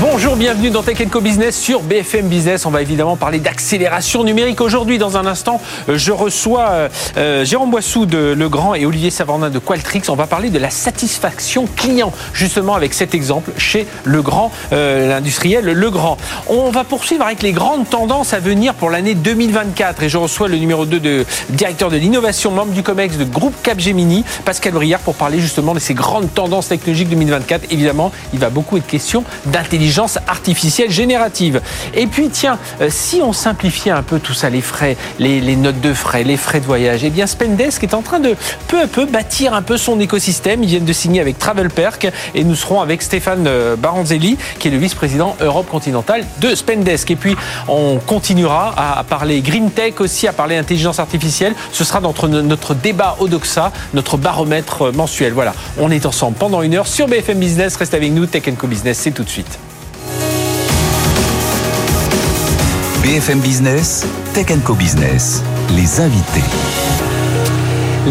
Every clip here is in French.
Bonjour, bienvenue dans Tech Co Business sur BFM Business. On va évidemment parler d'accélération numérique. Aujourd'hui, dans un instant, euh, je reçois euh, euh, Jérôme Boissou de Legrand et Olivier Savornin de Qualtrics. On va parler de la satisfaction client, justement avec cet exemple chez Legrand, l'industriel Legrand. On va poursuivre avec les grandes tendances à venir pour l'année 2024. Et je reçois le numéro 2 de directeur de l'innovation, membre du COMEX de groupe Capgemini, Pascal Briard, pour parler justement de ces grandes tendances technologiques 2024. Évidemment, il va beaucoup être question d'intelligence artificielle générative. Et puis, tiens, euh, si on simplifiait un peu tout ça, les frais, les, notes de frais, les frais de voyage, eh bien, Spendesk est en train de peu à peu bâtir un peu son écosystème. Ils viennent de signer avec TravelPerk et nous serons avec Stéphane euh, Baranzelli, qui est le vice-président Europe continentale de Spendesk. Et puis, on continuera à parler green tech aussi, à parler intelligence artificielle. Ce sera notre, notre débat Odoxa, notre baromètre mensuel. Voilà, on est ensemble pendant une heure sur BFM Business. Reste avec nous, Tech Co Business, c'est tout de suite. BFM Business, Tech Co Business, les invités.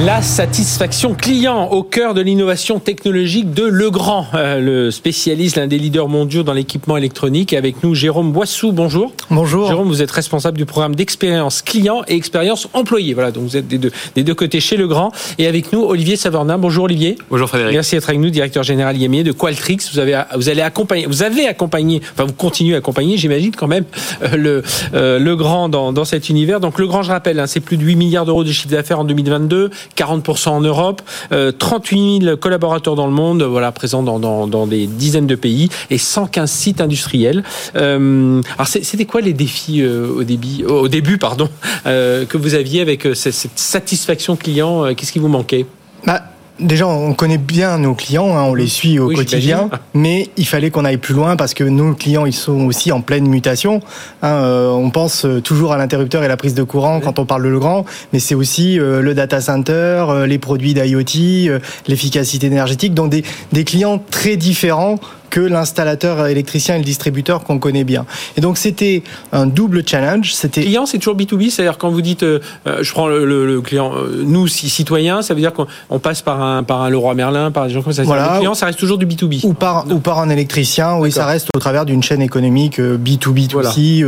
La satisfaction client au cœur de l'innovation technologique de Legrand, euh, le spécialiste, l'un des leaders mondiaux dans l'équipement électronique. Avec nous, Jérôme Boissou, bonjour. Bonjour. Jérôme, vous êtes responsable du programme d'expérience client et expérience employé. Voilà, donc vous êtes des deux, des deux côtés chez Legrand. Et avec nous, Olivier Savornin. Bonjour Olivier. Bonjour Frédéric. Merci d'être avec nous, directeur général IMI de Qualtrics. Vous avez, vous allez accompagner, vous avez accompagné, enfin vous continuez à accompagner, j'imagine quand même, euh, le euh, Legrand dans, dans cet univers. Donc Legrand, je rappelle, hein, c'est plus de 8 milliards d'euros de chiffre d'affaires en 2022. 40% en Europe, 38 euh, 000 collaborateurs dans le monde, voilà, présents dans, des dizaines de pays et 115 sites industriels. Euh, alors, c'était quoi les défis euh, au, début, au début pardon, que vous aviez avec cette satisfaction client Qu'est-ce qui vous manquait? Bah, Déjà, on connaît bien nos clients, hein, on les suit au quotidien, mais il fallait qu'on aille plus loin parce que nos clients, ils sont aussi en pleine mutation. Hein, euh, on pense toujours à l'interrupteur et la prise de courant quand on parle de Legrand, mais c'est aussi euh, le data center, euh, les produits d'IoT, l'efficacité énergétique, donc des, des clients très différents que l'installateur électricien et le distributeur qu'on connaît bien. Et donc c'était un double challenge. C'était client, c'est toujours B2B, c'est-à-dire quand vous dites, euh, euh, je prends le, client, euh, nous citoyens, ça veut dire qu'on passe par un par un Leroy Merlin, par des gens comme ça. Voilà. Le client, ça reste toujours du B2B. Ou par ou par un électricien, oui, ça reste au travers d'une chaîne économique B2B2C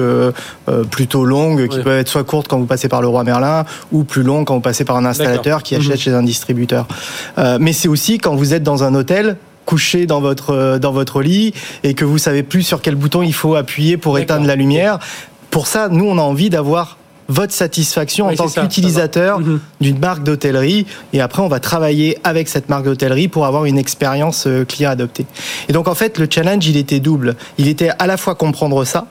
plutôt longue, qui peut être soit courte quand vous passez par Leroy Merlin, ou plus longue quand vous passez par un installateur qui achète mhm. chez un distributeur. mais c'est aussi quand vous êtes dans un hôtel couché dans votre euh, dans votre lit et que vous savez plus sur quel bouton il faut appuyer pour éteindre la lumière. Pour ça, nous, on a envie d'avoir votre satisfaction en tant qu'utilisateur mhm. d'une marque d'hôtellerie. Et après, on va travailler avec cette marque d'hôtellerie pour avoir une expérience euh, client adoptée. Et donc, en fait, le challenge, il était double. Il était à la fois comprendre ça,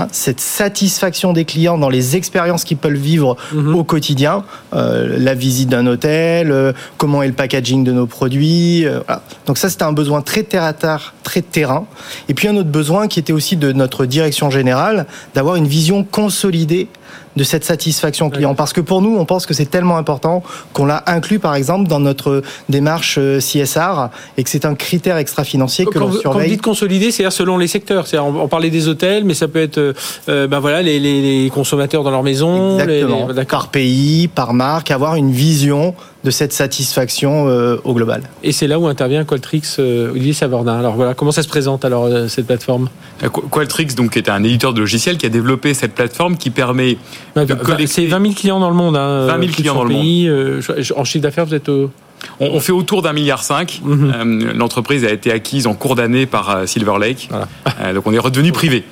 Hein, cette satisfaction des clients dans les expériences qu'ils peuvent vivre mhm. au quotidien, euh, la visite d'un hôtel, euh, comment est le packaging de nos produits. Euh, Donc ça, c'était un besoin très terre à terre, très terrain. Et puis un autre besoin qui était aussi de notre direction générale, d'avoir une vision consolidée de cette satisfaction client. Parce que pour nous, on pense que c'est tellement important qu'on l'a inclus, par exemple, dans notre démarche euh, CSR et que c'est un critère extra-financier que l'on surveille. Quand vous dites consolider, c'est-à-dire selon les secteurs. C'est on, parlait des hôtels, mais ça peut être euh, euh, ben voilà, les, consommateurs dans leur maison. Exactement. par pays, par marque, avoir une vision de cette satisfaction au global. Et c'est là où intervient Qualtrics, Olivier Savordin. Alors voilà, comment ça se présente alors cette plateforme? Qualtrics donc est un éditeur de logiciels qui a développé cette plateforme qui permet c'est 20 000 clients dans le monde. Hein, 20 000 clients dans le monde. Euh, en chiffre d'affaires, vous êtes au... On, fait autour d'un milliard cinq. Mhm. Euh, l'entreprise a été acquise en cours d'année par euh, Silver Lake. donc on est redevenu privé.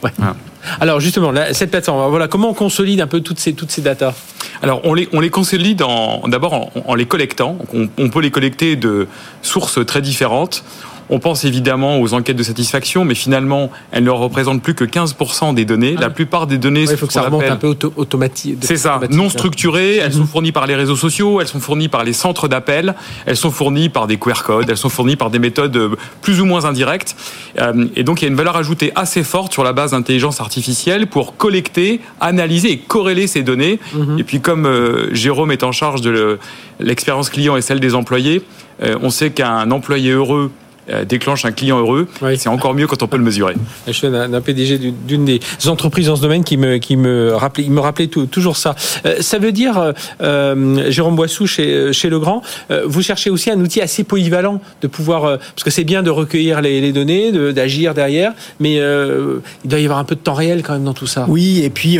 Alors justement, cette plateforme, voilà, comment on consolide un peu toutes ces, toutes ces datas? Alors on les, on les consolide d'abord en, les collectant. on, peut les collecter de sources très différentes. On pense évidemment aux enquêtes de satisfaction, mais finalement, elles ne représentent plus que 15% des données. Ah la plupart des données, il faut que ça remonte un peu automatique. C'est ça, non structurées. Elles sont mhm. fournies par les réseaux sociaux, elles sont fournies par les centres d'appel, elles sont fournies par des QR codes, elles sont fournies par des méthodes euh, plus ou moins indirectes. Euh, et donc, il y a une valeur ajoutée assez forte sur la base d'intelligence artificielle pour collecter, analyser et corréler ces données. Mhm. Et puis, comme euh, Jérôme est en charge de l'expérience client et celle des employés, on sait qu'un employé heureux déclenche un client heureux. C'est encore mieux quand on peut le mesurer. Je suis un, PDG d'une des entreprises dans ce domaine qui me, qui me rappelait, il me rappelait toujours ça. ça veut dire, Jérôme Boissou chez, chez Legrand, vous cherchez aussi un outil assez polyvalent de pouvoir, parce que c'est bien de recueillir les, les données, d'agir derrière, mais il doit y avoir un peu de temps réel quand même dans tout ça. Oui, et puis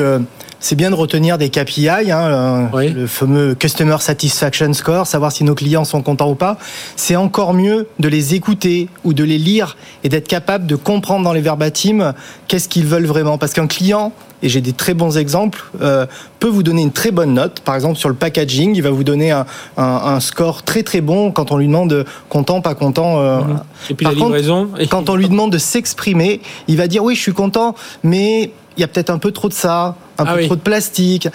c'est bien de retenir des KPI, hein, le fameux Customer Satisfaction Score, savoir si nos clients sont contents ou pas. C'est encore mieux de les écouter ou de les lire et d'être capable de comprendre dans les verbatims qu'est-ce qu'ils veulent vraiment. Parce qu'un client, et j'ai des très bons exemples, euh, peut vous donner une très bonne note. Par exemple, sur le packaging, il va vous donner un, score très très bon quand on lui demande content, pas content. Euh. Mhm. Et puis la livraison. quand on lui demande de s'exprimer, il va dire oui, je suis content, mais il y a peut-être un peu trop de ça, un ah peu trop de plastique.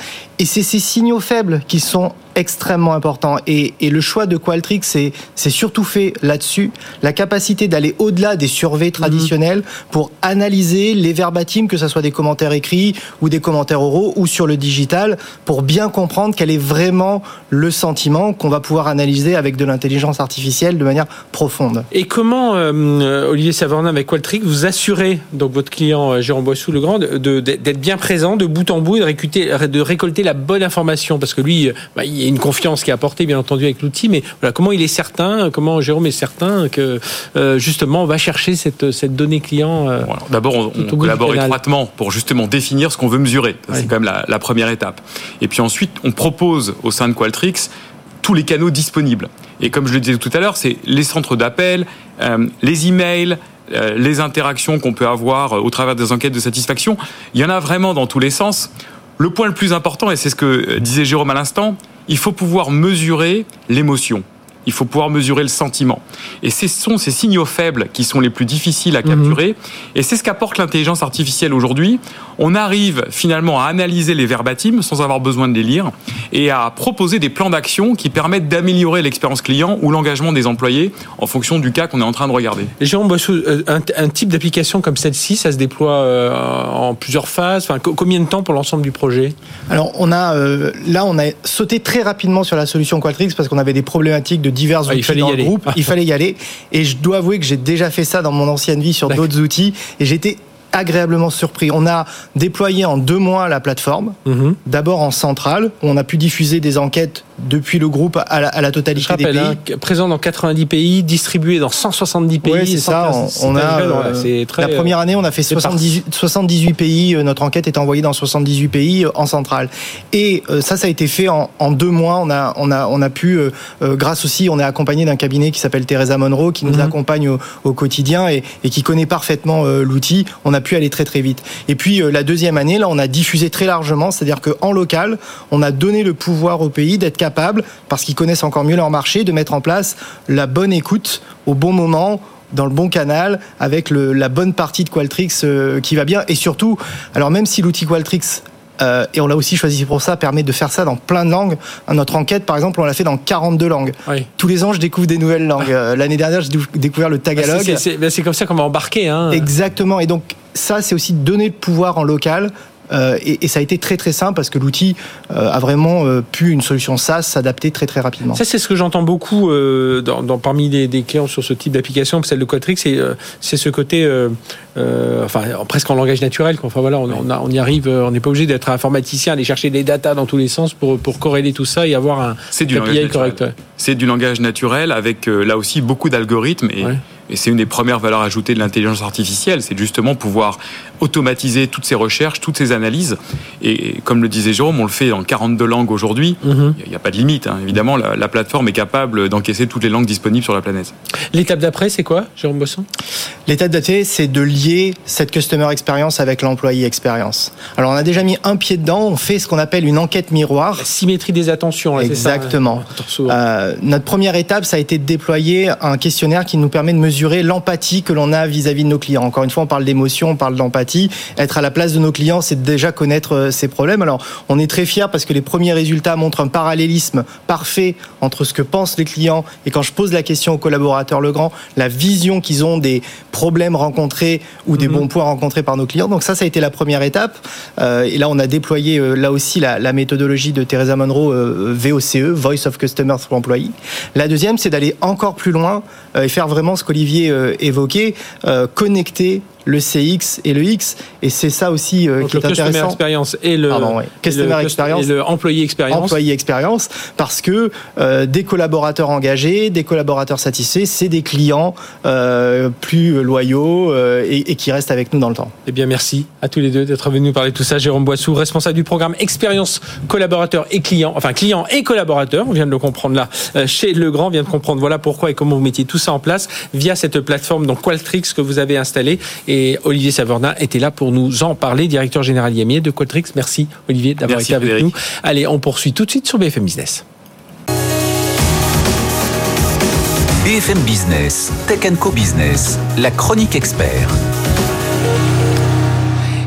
Et c'est ces signaux faibles qui sont extrêmement importants. Et, le choix de Qualtrics, c'est surtout fait là-dessus. La capacité d'aller au-delà des surveys mhm. traditionnels pour analyser les verbatims, que ce soit des commentaires écrits ou des commentaires oraux ou sur le digital, pour bien comprendre quel est vraiment le sentiment qu'on va pouvoir analyser avec de l'intelligence artificielle de manière profonde. Et comment, euh, Olivier Savornin, avec Qualtrics, vous assurez donc votre client euh, Jérôme Boissou-Legrand d'être bien présent de bout en bout et de de récolter la bonne information Parce que lui, euh, bah, il y a une confiance qui est apportée, bien entendu, avec l'outil, mais voilà, comment il est certain, comment Jérôme est certain que euh, justement on va chercher cette, cette donnée client euh, D'abord, on, collabore étroitement pour justement définir ce qu'on veut mesurer. C'est quand même la, première étape. Et puis ensuite, on propose au sein de Qualtrics tous les canaux disponibles. Et comme je le disais tout à l'heure, c'est les centres d'appel, les emails, les interactions qu'on peut avoir au travers des enquêtes de satisfaction. Il y en a vraiment dans tous les sens. Le point le plus important, et c'est ce que euh, disait Jérôme à l'instant, il faut pouvoir mesurer l'émotion il faut pouvoir mesurer le sentiment. Et ce sont ces signaux faibles qui sont les plus difficiles à mhm. capturer. Et c'est ce qu'apporte l'intelligence artificielle aujourd'hui. On arrive finalement à analyser les verbatims sans avoir besoin de les lire et à proposer des plans d'action qui permettent d'améliorer l'expérience client ou l'engagement des employés en fonction du cas qu'on est en train de regarder. Et Jérôme euh, un, type d'application comme celle-ci, ça se déploie euh, en plusieurs phases? Enfin, combien de temps pour l'ensemble du projet? Alors, on a euh, là, on a sauté très rapidement sur la solution Qualtrics parce qu'on avait des problématiques de divers ah, outils dans le groupe. il fallait y aller. Et je dois avouer que j'ai déjà fait ça dans mon ancienne vie sur d'autres outils. Et j'étais agréablement surpris. On a déployé en deux mois la plateforme, mhm. d'abord en centrale, où on a pu diffuser des enquêtes depuis le groupe à la, totalité des pays. Hein, présent dans 90 pays, distribué dans 170 pays. Oui, c'est ça. On, a, euh, la première année, on a fait 78, pays. Euh, notre enquête est envoyée dans 78 pays euh, en centrale. Et ça, ça a été fait en, deux mois. On a, on a, on a pu, grâce aussi, on est accompagné d'un cabinet qui s'appelle Teresa Monroe, qui nous mhm. accompagne au, quotidien et, et, qui connaît parfaitement l'outil. On a pu aller très très vite. Et puis la deuxième année, là, on a diffusé très largement, c'est-à-dire qu'en local, on a donné le pouvoir au pays d'être capable, parce qu'ils connaissent encore mieux leur marché, de mettre en place la bonne écoute au bon moment, dans le bon canal, avec la bonne partie de Qualtrics euh, qui va bien. Et surtout, alors même si l'outil Qualtrics euh, et on l'a aussi choisi pour ça, permet de faire ça dans plein de langues. Notre enquête, par exemple, on l'a fait dans 42 langues. Tous les ans, je découvre des nouvelles langues. Euh, l'année dernière, j'ai découvert le tagalog. C'est comme ça qu'on va embarquer. Hein. Exactement. Et donc, ça, c'est aussi donner le pouvoir en local euh, et, ça a été très très simple parce que l'outil euh, a vraiment euh, pu une solution SaaS s'adapter très très rapidement. Ça c'est ce que j'entends beaucoup dans, parmi des, clients sur ce type d'application, celle de Quatrix, c'est ce côté, enfin presque en langage naturel. Enfin voilà, on, on, y arrive, on n'est pas obligé d'être informaticien, aller chercher des datas dans tous les sens pour, pour corréler tout ça et avoir un API correct. C'est du langage naturel avec là aussi beaucoup d'algorithmes et et c'est une des premières valeurs ajoutées de l'intelligence artificielle, c'est justement pouvoir automatiser toutes ces recherches, toutes ces analyses. Et comme le disait Jérôme, on le fait en 42 langues aujourd'hui. Mhm. Il n'y a, pas de limite. Hein. Évidemment, la, plateforme est capable d'encaisser toutes les langues disponibles sur la planète. L'étape d'après, c'est quoi, Jérôme Bosson? L'étape d'après, c'est de lier cette customer experience avec l'employé experience. Alors, on a déjà mis un pied dedans. On fait ce qu'on appelle une enquête miroir. La symétrie des attentions. Exactement. Ça, euh, notre première étape, ça a été de déployer un questionnaire qui nous permet de mesurer mesurer l'empathie que l'on a vis-à-vis de nos clients. Encore une fois, on parle d'émotion, on parle d'empathie. Être à la place de nos clients, c'est déjà connaître ces euh, problèmes. Alors, on est très fiers parce que les premiers résultats montrent un parallélisme parfait entre ce que pensent les clients et quand je pose la question aux collaborateurs Legrand, la vision qu'ils ont des problèmes rencontrés ou des mhm. bons points rencontrés par nos clients. Donc ça, ça a été la première étape. Euh, et là, on a déployé euh, là aussi la, la, méthodologie de Teresa Monroe, VOCE, Voice of Customers for Employee. La deuxième, c'est d'aller encore plus loin et faire vraiment ce qu'Olivier qu'Olivier évoquait, connecter le CX et le X. Et c'est ça aussi euh, qui est intéressant. Experience et le, customer experience, et le employé experience. Parce que euh, des collaborateurs engagés, des collaborateurs satisfaits, c'est des clients euh, plus loyaux et, qui restent avec nous dans le temps. Eh bien, merci à tous les deux d'être venus parler de tout ça. Jérôme Boissou, responsable du programme Expérience collaborateur et client, enfin client et collaborateur, on vient de le comprendre là, chez Legrand, vient de comprendre voilà pourquoi et comment vous mettiez tout ça en place via cette plateforme donc Qualtrics que vous avez installée et Olivier Savornin était là pour nous en parler, directeur général Yamier de Qualtrics. Merci Olivier d'avoir été avec nous. Allez, on poursuit tout de suite sur BFM Business. BFM Business, Tech Co Business, la chronique expert.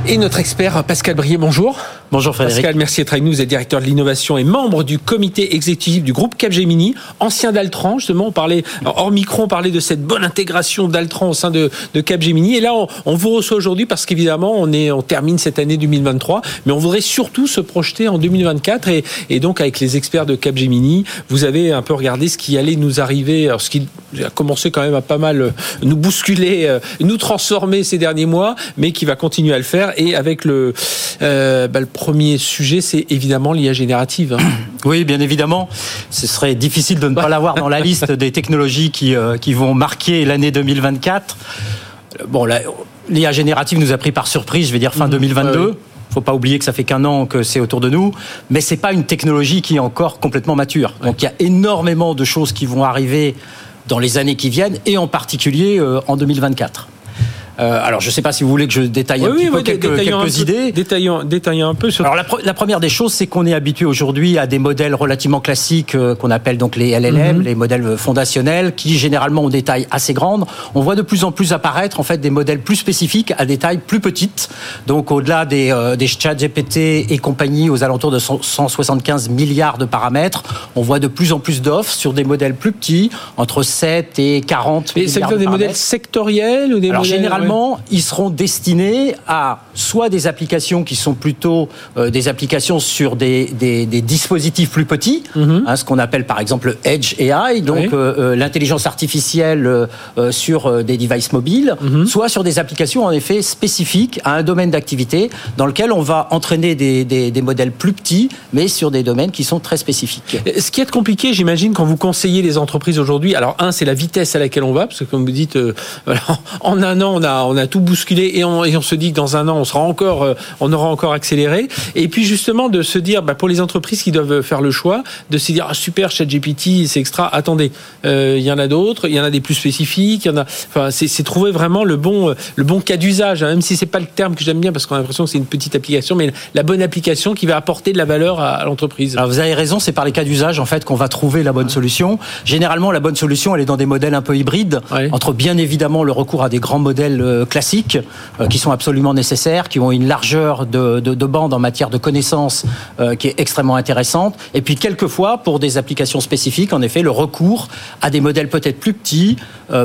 Et notre expert Pascal Brier, bonjour. Bonjour Frédéric. Pascal, merci avec nous. Vous êtes directeur de l'innovation et membre du comité exécutif du groupe Capgemini, ancien d'Altran. Justement, on parlait, hors micro, on parlait de cette bonne intégration d'Altran au sein de, Capgemini. Et là, on, vous reçoit aujourd'hui parce qu'évidemment, on, on termine cette année 2023, mais on voudrait surtout se projeter en 2024. Et, donc, avec les experts de Capgemini, vous avez un peu regardé ce qui allait nous arriver, ce qui a commencé quand même à pas mal nous bousculer, euh, nous transformer ces derniers mois, mais qui va continuer à le faire. Et avec le, euh, bah, le premier sujet, c'est évidemment l'IA générative. Hein. Oui, bien évidemment. Ce serait difficile de ne pas l'avoir dans la liste des technologies qui, euh, qui vont marquer l'année 2024. Bon, l'IA générative nous a pris par surprise, je vais dire fin 2022. Mhm. Il faut pas oublier que ça fait qu'un an que c'est autour de nous, mais c'est pas une technologie qui est encore complètement mature. Donc il y a énormément de choses qui vont arriver dans les années qui viennent et en particulier euh, en 2024. Euh, alors, je ne sais pas si vous voulez que je détaille un petit peu quelques, idées. Détaillons, détaillons un peu. Sur... Alors, la, première des choses, c'est qu'on est habitué aujourd'hui à des modèles relativement classiques euh, qu'on appelle donc les LLM, mhm. les modèles fondationnels, qui généralement ont des tailles assez grandes. On voit de plus en plus apparaître en fait des modèles plus spécifiques à des tailles plus petites. Donc, au-delà des, euh, des chat GPT et compagnie aux alentours de 175 milliards de paramètres, on voit de plus en plus d'offres sur des modèles plus petits, entre 7 et 40 et milliards. Et c'est des modèles sectoriels ou des Alors, généralement, ils seront destinés à soit des applications qui sont plutôt euh, des applications sur des, dispositifs plus petits, mhm. hein, ce qu'on appelle par exemple Edge AI, donc euh, euh, l'intelligence artificielle sur des devices mobiles, mhm. soit sur des applications en effet spécifiques à un domaine d'activité dans lequel on va entraîner des, modèles plus petits, mais sur des domaines qui sont très spécifiques. Ce qui est compliqué, j'imagine, quand vous conseillez les entreprises aujourd'hui, alors un, c'est la vitesse à laquelle on va, parce que comme vous dites, en un an, on a on a tout bousculé et on, se dit que dans un an, on sera encore, euh, on aura encore accéléré. Et puis justement de se dire, bah, pour les entreprises qui doivent faire le choix, de se dire, ah, super, ChatGPT, c'est extra. Attendez, euh, il y en a d'autres, il y en a des plus spécifiques, il y en a. Enfin, c'est trouver vraiment le bon, le bon cas d'usage, hein, même si c'est pas le terme que j'aime bien parce qu'on a l'impression que c'est une petite application, mais la bonne application qui va apporter de la valeur à, l'entreprise. Alors vous avez raison, c'est par les cas d'usage en fait qu'on va trouver la bonne solution. Généralement, la bonne solution, elle est dans des modèles un peu hybrides, entre bien évidemment le recours à des grands modèles classiques euh, qui sont absolument nécessaires, qui ont une largeur de, de, bande en matière de connaissances euh, qui est extrêmement intéressante. Et puis quelquefois, pour des applications spécifiques, en effet, le recours à des modèles peut-être plus petits,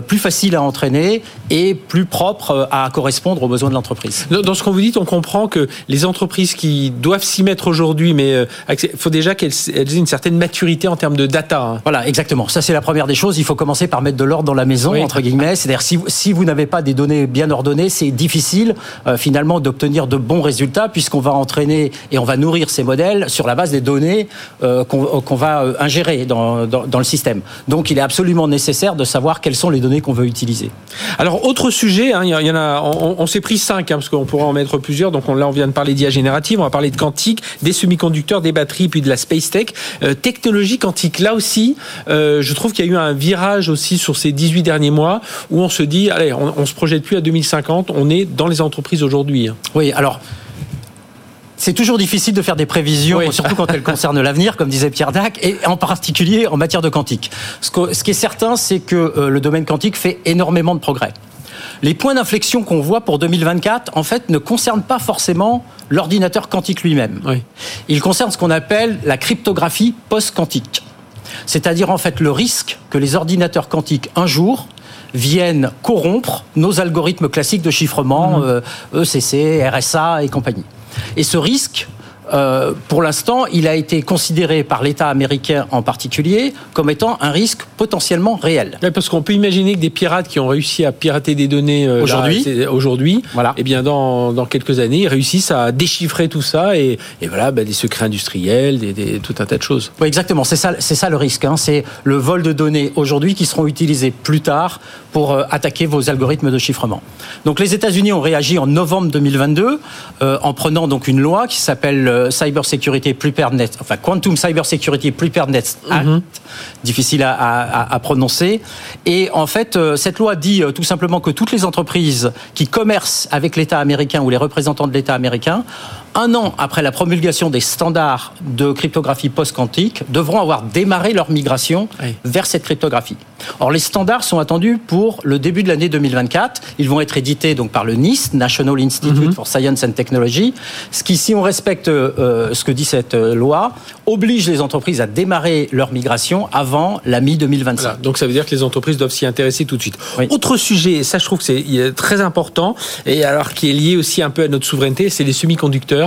plus faciles à entraîner et plus propres à correspondre aux besoins de l'entreprise. Dans ce qu'on vous dit, on comprend que les entreprises qui doivent s'y mettre aujourd'hui, mais il faut déjà qu'elles aient une certaine maturité en termes de data. Hein. Voilà, exactement. Ça, c'est la première des choses. Il faut commencer par mettre de l'ordre dans la maison, entre guillemets. C'est-à-dire, si, si vous n'avez pas des données bien ordonnées, c'est difficile euh, finalement d'obtenir de bons résultats puisqu'on va entraîner et on va nourrir ces modèles sur la base des données euh, qu'on va euh, ingérer dans, dans, le système. Donc il est absolument nécessaire de savoir quelles sont les données qu'on veut utiliser. Alors autre sujet, hein, il y en a, on, s'est pris cinq hein, parce qu'on pourrait en mettre plusieurs. Donc on, là on vient de parler d'IA générative, on va parler de quantique, des semi-conducteurs, des batteries, puis de la space tech, technologie quantique. Là aussi, je trouve qu'il y a eu un virage aussi sur ces 18 derniers mois où on se dit allez, on, on se projette plus à 2050, on est dans les entreprises aujourd'hui. Hein. Oui, alors. C'est toujours difficile de faire des prévisions, surtout quand elles concernent l'avenir, comme disait Pierre Dac, et en particulier en matière de quantique. Ce, qui est certain, c'est que euh, le domaine quantique fait énormément de progrès. Les points d'inflexion qu'on voit pour 2024, en fait, ne concernent pas forcément l'ordinateur quantique lui-même. Ils concernent ce qu'on appelle la cryptographie post-quantique. C'est-à-dire, en fait, le risque que les ordinateurs quantiques, un jour, viennent corrompre nos algorithmes classiques de chiffrement, ECC, mmh. euh, RSA et compagnie. Et ce risque, euh, pour l'instant, il a été considéré par l'État américain en particulier comme étant un risque potentiellement réel. parce qu'on peut imaginer que des pirates qui ont réussi à pirater des données euh, aujourd'hui, aujourd'hui, voilà. et eh bien dans, dans, quelques années, ils réussissent à déchiffrer tout ça et, et voilà, bah, des secrets industriels, des, des, tout un tas de choses. Oui, exactement. C'est ça, c'est ça le risque. Hein. C'est le vol de données aujourd'hui qui seront utilisés plus tard pour euh, attaquer vos algorithmes de chiffrement. Donc les États-Unis ont réagi en novembre 2022 euh, en prenant donc une loi qui s'appelle euh, Cyber Security Preparedness, enfin Quantum Cyber Security Preparedness Act, mhm. difficile à, à, à, prononcer. Et en fait, euh, cette loi dit tout simplement que toutes les entreprises qui commercent avec l'État américain ou les représentants de l'État américain un an après la promulgation des standards de cryptographie post-quantique, devront avoir démarré leur migration vers cette cryptographie. Or, les standards sont attendus pour le début de l'année 2024. Ils vont être édités donc par le NIST, National Institute mhm. for Science and Technology, ce qui, si on respecte euh, ce que dit cette euh, loi, oblige les entreprises à démarrer leur migration avant la mi-2025. donc ça veut dire que les entreprises doivent s'y intéresser tout de suite. Autre sujet, ça je trouve que c'est très important, et alors qui est lié aussi un peu à notre souveraineté, c'est les semi-conducteurs.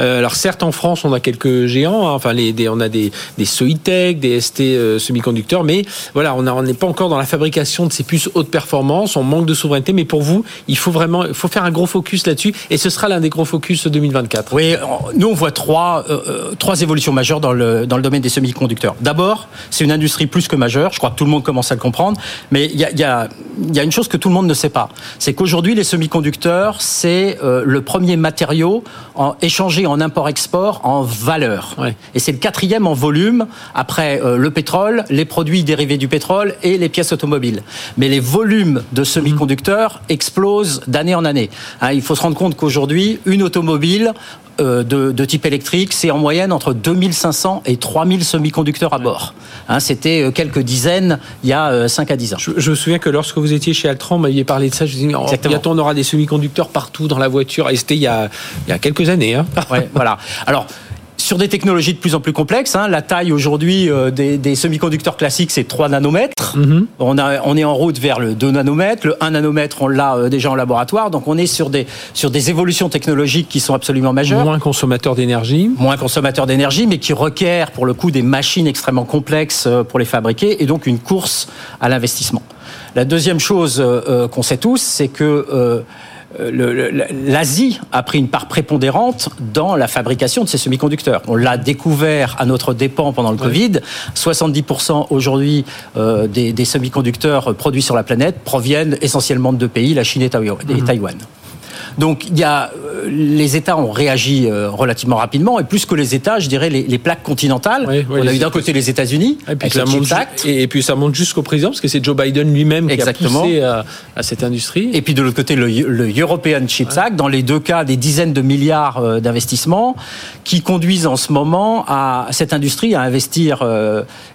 Euh, alors certes, en France, on a quelques géants. Hein. enfin, les, on a des, des Soitec, des ST euh, semi-conducteurs, mais voilà, on n'est pas encore dans la fabrication de ces puces haute performance. On manque de souveraineté, mais pour vous, il faut vraiment, il faut faire un gros focus là-dessus, et ce sera l'un des gros focus 2024. Oui, nous on voit trois euh, trois évolutions majeures dans le dans le domaine des semi-conducteurs. D'abord, c'est une industrie plus que majeure. Je crois que tout le monde commence à le comprendre, mais il y a, y a il y a une chose que tout le monde ne sait pas, c'est qu'aujourd'hui les semi-conducteurs, c'est le premier matériau en, échangé en import-export en valeur. Et c'est le quatrième en volume après euh, le pétrole, les produits dérivés du pétrole et les pièces automobiles. Mais les volumes de semi-conducteurs explosent d'année en année. Hein, il faut se rendre compte qu'aujourd'hui, une automobile euh, de, type électrique, c'est en moyenne entre 2500 et 3000 semi-conducteurs à bord. Hein, C'était euh, quelques dizaines il y a 5 à 10 ans. Je, me souviens que lorsque vous étiez chez Altran, vous m'aviez parlé de ça. Je me disais, bientôt on aura des semi-conducteurs partout dans la voiture. Et c'était il, y a, il y a quelques années. Hein. Ouais, voilà. Alors, sur des technologies de plus en plus complexes. Hein, la taille aujourd'hui euh, des, semi-conducteurs classiques, c'est 3 nanomètres. Mhm. on, a, on est en route vers le 2 nanomètres. Le 1 nanomètre, on l'a euh, déjà en laboratoire. Donc on est sur des, sur des évolutions technologiques qui sont absolument majeures. Moins consommateurs d'énergie. Moins consommateurs d'énergie, mais qui requièrent pour le coup des machines extrêmement complexes euh, pour les fabriquer et donc une course à l'investissement. La deuxième chose qu'on sait tous, c'est que l'Asie a pris une part prépondérante dans la fabrication de ces semi-conducteurs. On l'a découvert à notre dépens pendant le Covid. 70% aujourd'hui euh, des, semi-conducteurs produits sur la planète proviennent essentiellement de deux pays, la Chine et mhm. Taïwan. Donc il y a, euh, les États ont réagi euh, relativement rapidement, et plus que les États, je dirais les, plaques continentales. on a eu d'un côté les États-Unis, et puis, ça monte, et, puis ça monte jusqu'au président, parce que c'est Joe Biden lui-même qui a poussé à, cette industrie. Et puis de l'autre côté, le, European Chips Act, dans les deux cas, des dizaines de milliards euh, d'investissements qui conduisent en ce moment à cette industrie à investir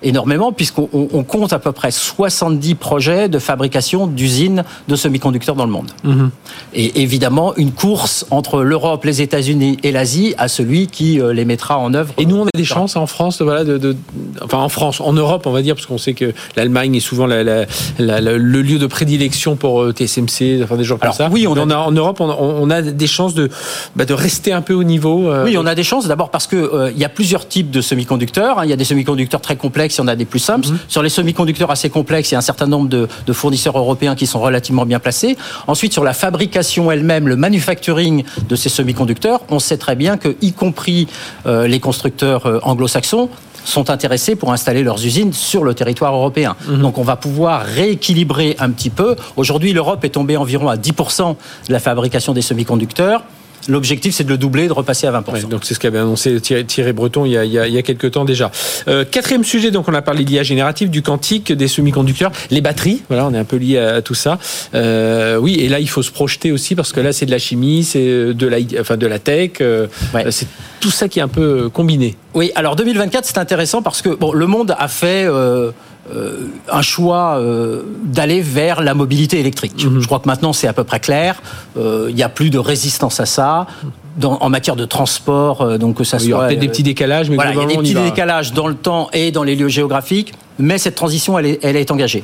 énormément, puisqu'on compte à peu près 70 projets de fabrication d'usines de semi-conducteurs dans le monde. Mhm. Et évidemment, une course entre l'Europe, les États-Unis et l'Asie à celui qui euh, les mettra en œuvre. Et nous, on a des chances en France, voilà, de, enfin en France, en Europe, on va dire, parce qu'on sait que l'Allemagne est souvent le lieu de prédilection pour euh, TSMC, enfin des gens comme ça. Oui, on, a, en Europe, on, a des chances de, bah, de rester un peu au niveau. Euh, oui, on a des chances. D'abord parce que il y a plusieurs types de semi-conducteurs. Hein. Il y a des semi-conducteurs très complexes, il y en a des plus simples. Mhm. Sur les semi-conducteurs assez complexes, il y a un certain nombre de, de fournisseurs européens qui sont relativement bien placés. Ensuite, sur la fabrication elle-même, le manufacturing de ces semi-conducteurs, on sait très bien que, y compris euh, les constructeurs euh, anglo-saxons, sont intéressés pour installer leurs usines sur le territoire européen. Mhm. Donc on va pouvoir rééquilibrer un petit peu. Aujourd'hui, l'Europe est tombée environ à 10% de la fabrication des semi-conducteurs. L'objectif, c'est de le doubler, de repasser à 20%. donc c'est ce qu'avait annoncé Thierry Breton il y a, il y a, quelques temps déjà. Euh, quatrième sujet, donc on a parlé d'IA générative, du quantique, des semi-conducteurs, les batteries. Voilà, on est un peu lié à, tout ça. Euh, oui, et là il faut se projeter aussi parce que là c'est de la chimie, c'est de la, enfin de la tech. Euh, c'est tout ça qui est un peu combiné. Oui, alors 2024 c'est intéressant parce que bon, le monde a fait euh, un choix euh, d'aller vers la mobilité électrique. Mhm. Je crois que maintenant c'est à peu près clair. Euh, il n'y a plus de résistance à ça. Dans, en matière de transport, donc que ça soit. Il y aura peut-être des petits décalages, mais voilà, il y a des petits décalages dans le temps et dans les lieux géographiques, mais cette transition, elle est, elle est engagée.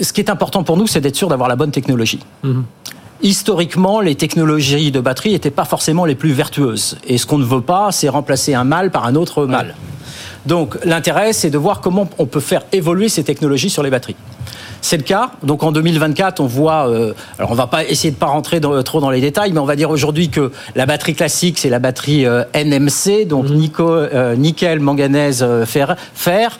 Ce qui est important pour nous, c'est d'être sûr d'avoir la bonne technologie. Mhm. historiquement, les technologies de batterie n'étaient pas forcément les plus vertueuses. Et ce qu'on ne veut pas, c'est remplacer un mal par un autre mal. Donc l'intérêt, c'est de voir comment on peut faire évoluer ces technologies sur les batteries. C'est le cas. Donc en 2024, on voit. Euh, alors on va pas essayer de pas rentrer trop dans les détails, mais on va dire aujourd'hui que la batterie classique, c'est la batterie euh, NMC, donc mhm. euh, nickel, manganèse, fer. fer.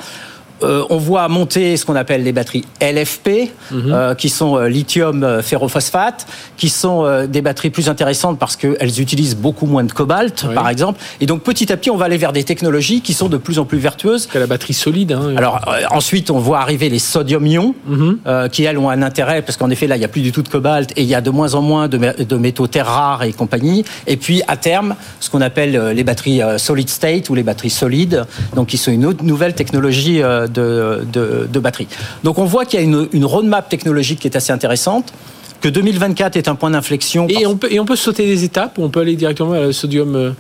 Euh, on voit monter ce qu'on appelle les batteries LFP, mhm. euh, qui sont euh, lithium ferrophosphate, qui sont des batteries plus intéressantes parce qu'elles utilisent beaucoup moins de cobalt, par exemple. Et donc petit à petit, on va aller vers des technologies qui sont de plus en plus vertueuses. Que la batterie solide. Hein, Alors ensuite, on voit arriver les sodium-ions, mhm. qui elles ont un intérêt parce qu'en effet là, il n'y a plus du tout de cobalt et il y a de moins en moins de, métaux terres rares et compagnie. Et puis à terme, ce qu'on appelle les batteries solid state ou les batteries solides, donc qui sont une autre nouvelle technologie de, batterie. Donc on voit qu'il y a une, une roadmap technologique qui est assez intéressante que 2024 est un point d'inflexion. Et, on peut, et on peut sauter des étapes ou on peut aller directement à la sodium euh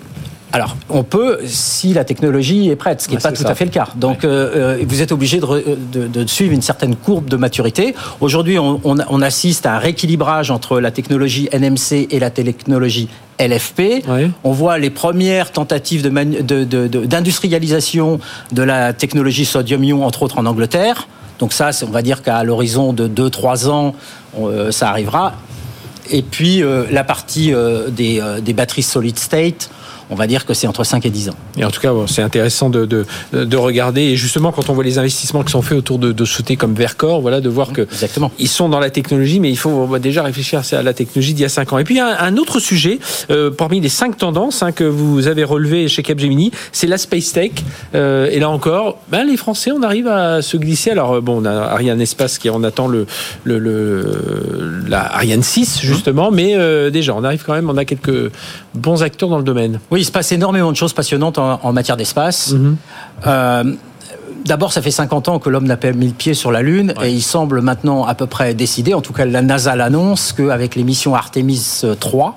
alors, on peut si la technologie est prête, ce qui n'est pas tout à fait le cas. Donc, euh, euh, vous êtes obligé de, suivre une certaine courbe de maturité. Aujourd'hui, on, assiste à un rééquilibrage entre la technologie NMC et la technologie LFP. On voit les premières tentatives d'industrialisation de, la technologie sodium-ion, entre autres en Angleterre. Donc ça, on va dire qu'à l'horizon de 2-3 ans, euh, ça arrivera. Et puis, la partie des, des batteries solid state, on va dire que c'est entre 5 et 10 ans. Et en tout cas, c'est intéressant de, de, regarder. Et justement, quand on voit les investissements qui sont faits autour de, de sociétés comme Vercor, voilà, de voir que ils sont dans la technologie, mais il faut déjà réfléchir à la technologie d'il y a 5 ans. Et puis, un, un autre sujet, euh, parmi les 5 tendances hein, que vous avez relevées chez Capgemini, c'est la Space Tech. Euh, et là encore, ben, les Français, on arrive à se glisser. Alors, euh, bon, on a Ariane Espace qui on attend le, le, le la Ariane 6, justement, mais euh, déjà, on arrive quand même, on a quelques bons acteurs dans le domaine. Oui, il se passe énormément de choses passionnantes en, matière d'espace. Mhm. Euh, d'abord, ça fait 50 ans que l'homme n'a pas mis le pied sur la Lune et il semble maintenant à peu près décidé, en tout cas la NASA l'annonce, qu'avec les missions Artemis 3,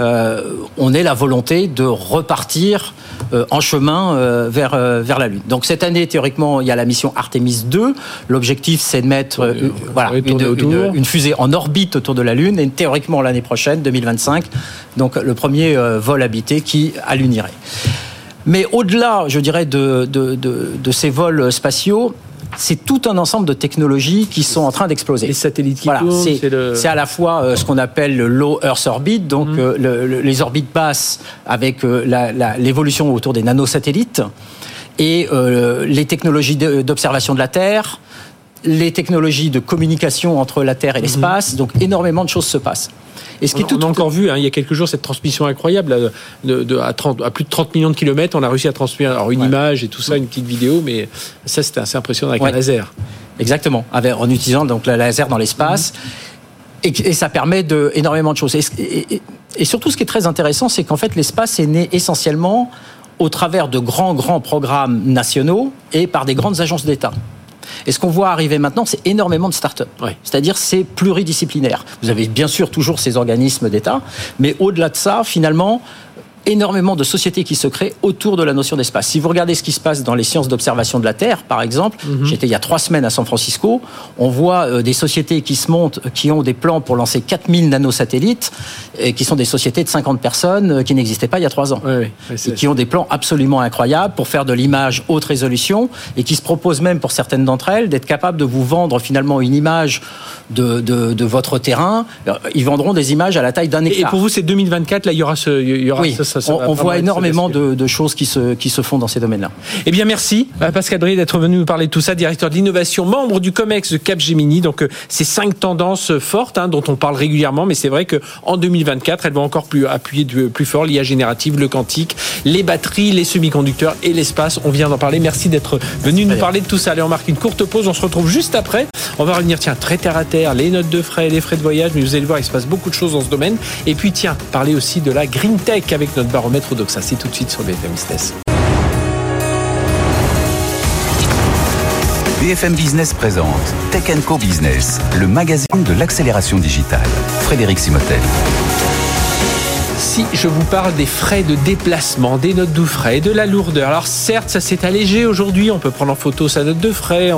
euh, on ait la volonté de repartir euh, en chemin vers, vers la Lune. Donc cette année, théoriquement, il y a la mission Artemis 2. L'objectif, c'est de mettre voilà, une, une, fusée en orbite autour de la Lune et théoriquement l'année prochaine, 2025, donc le premier vol habité qui allunerait. Mais au-delà, je dirais, de, ces vols spatiaux, c'est tout un ensemble de technologies qui sont en train d'exploser. Les satellites qui voilà, c'est, à la fois euh, ce qu'on appelle le low Earth orbit, donc mhm. euh, les orbites basses avec euh, l'évolution autour des nanosatellites, et les technologies d'observation de la Terre, les technologies de communication entre la Terre et l'espace. Mhm. Donc énormément de choses se passent. Et ce qui on, est a encore vu, hein, il y a quelques jours, cette transmission incroyable de, à, 30, à, plus de 30 millions de kilomètres. On a réussi à transmettre alors, une image et tout ça, une petite vidéo, mais ça, c'était assez impressionnant avec un laser. Exactement, en utilisant donc le laser dans l'espace. Et, ça permet de, énormément de choses. Et, et surtout, ce qui est très intéressant, c'est qu'en fait, l'espace est né essentiellement au travers de grands, grands programmes nationaux et par des grandes agences d'État. Et ce qu'on voit arriver maintenant, c'est énormément de start-up. C'est-à-dire, c'est pluridisciplinaire. Vous avez bien sûr toujours ces organismes d'État, mais au-delà de ça, finalement, énormément de sociétés qui se créent autour de la notion d'espace. Si vous regardez ce qui se passe dans les sciences d'observation de la Terre, par exemple, mhm. j'étais il y a trois semaines à San Francisco, on voit euh, des sociétés qui se montent, qui ont des plans pour lancer 4000 nanosatellites, et qui sont des sociétés de 50 personnes euh, qui n'existaient pas il y a trois ans. et qui ont des plans absolument incroyables pour faire de l'image haute résolution, et qui se proposent même pour certaines d'entre elles d'être capables de vous vendre finalement une image de, de, votre terrain. Euh, ils vendront des images à la taille d'un hectare. Et pour vous, c'est 2024, là, il y aura ce... Il y aura on, voit énormément de, choses qui se, qui se font dans ces domaines-là. Eh bien, merci Pascal Drey d'être venu nous parler de tout ça, directeur de l'innovation, membre du COMEX de Capgemini. Donc, euh, ces cinq tendances fortes hein, dont on parle régulièrement, mais c'est vrai qu'en 2024, elles vont encore plus appuyer plus fort l'IA générative, le quantique, les batteries, les semi-conducteurs et l'espace. On vient d'en parler. Merci d'être venu nous parler de tout ça. Allez, on marque une courte pause. On se retrouve juste après. On va revenir, tiens, très terre à terre, les notes de frais, les frais de voyage, mais vous allez voir, il se passe beaucoup de choses dans ce domaine. Et puis, tiens, parler aussi de la green tech avec notre baromètre Odoxa. C'est tout de suite sur BFM Business. BFM Business présente Tech Co Business, le magazine de l'accélération digitale. Frédéric Simotel. Si je vous parle des frais de déplacement, des notes de frais, de la lourdeur. Alors certes, ça s'est allégé aujourd'hui, on peut prendre en photo sa note de frais,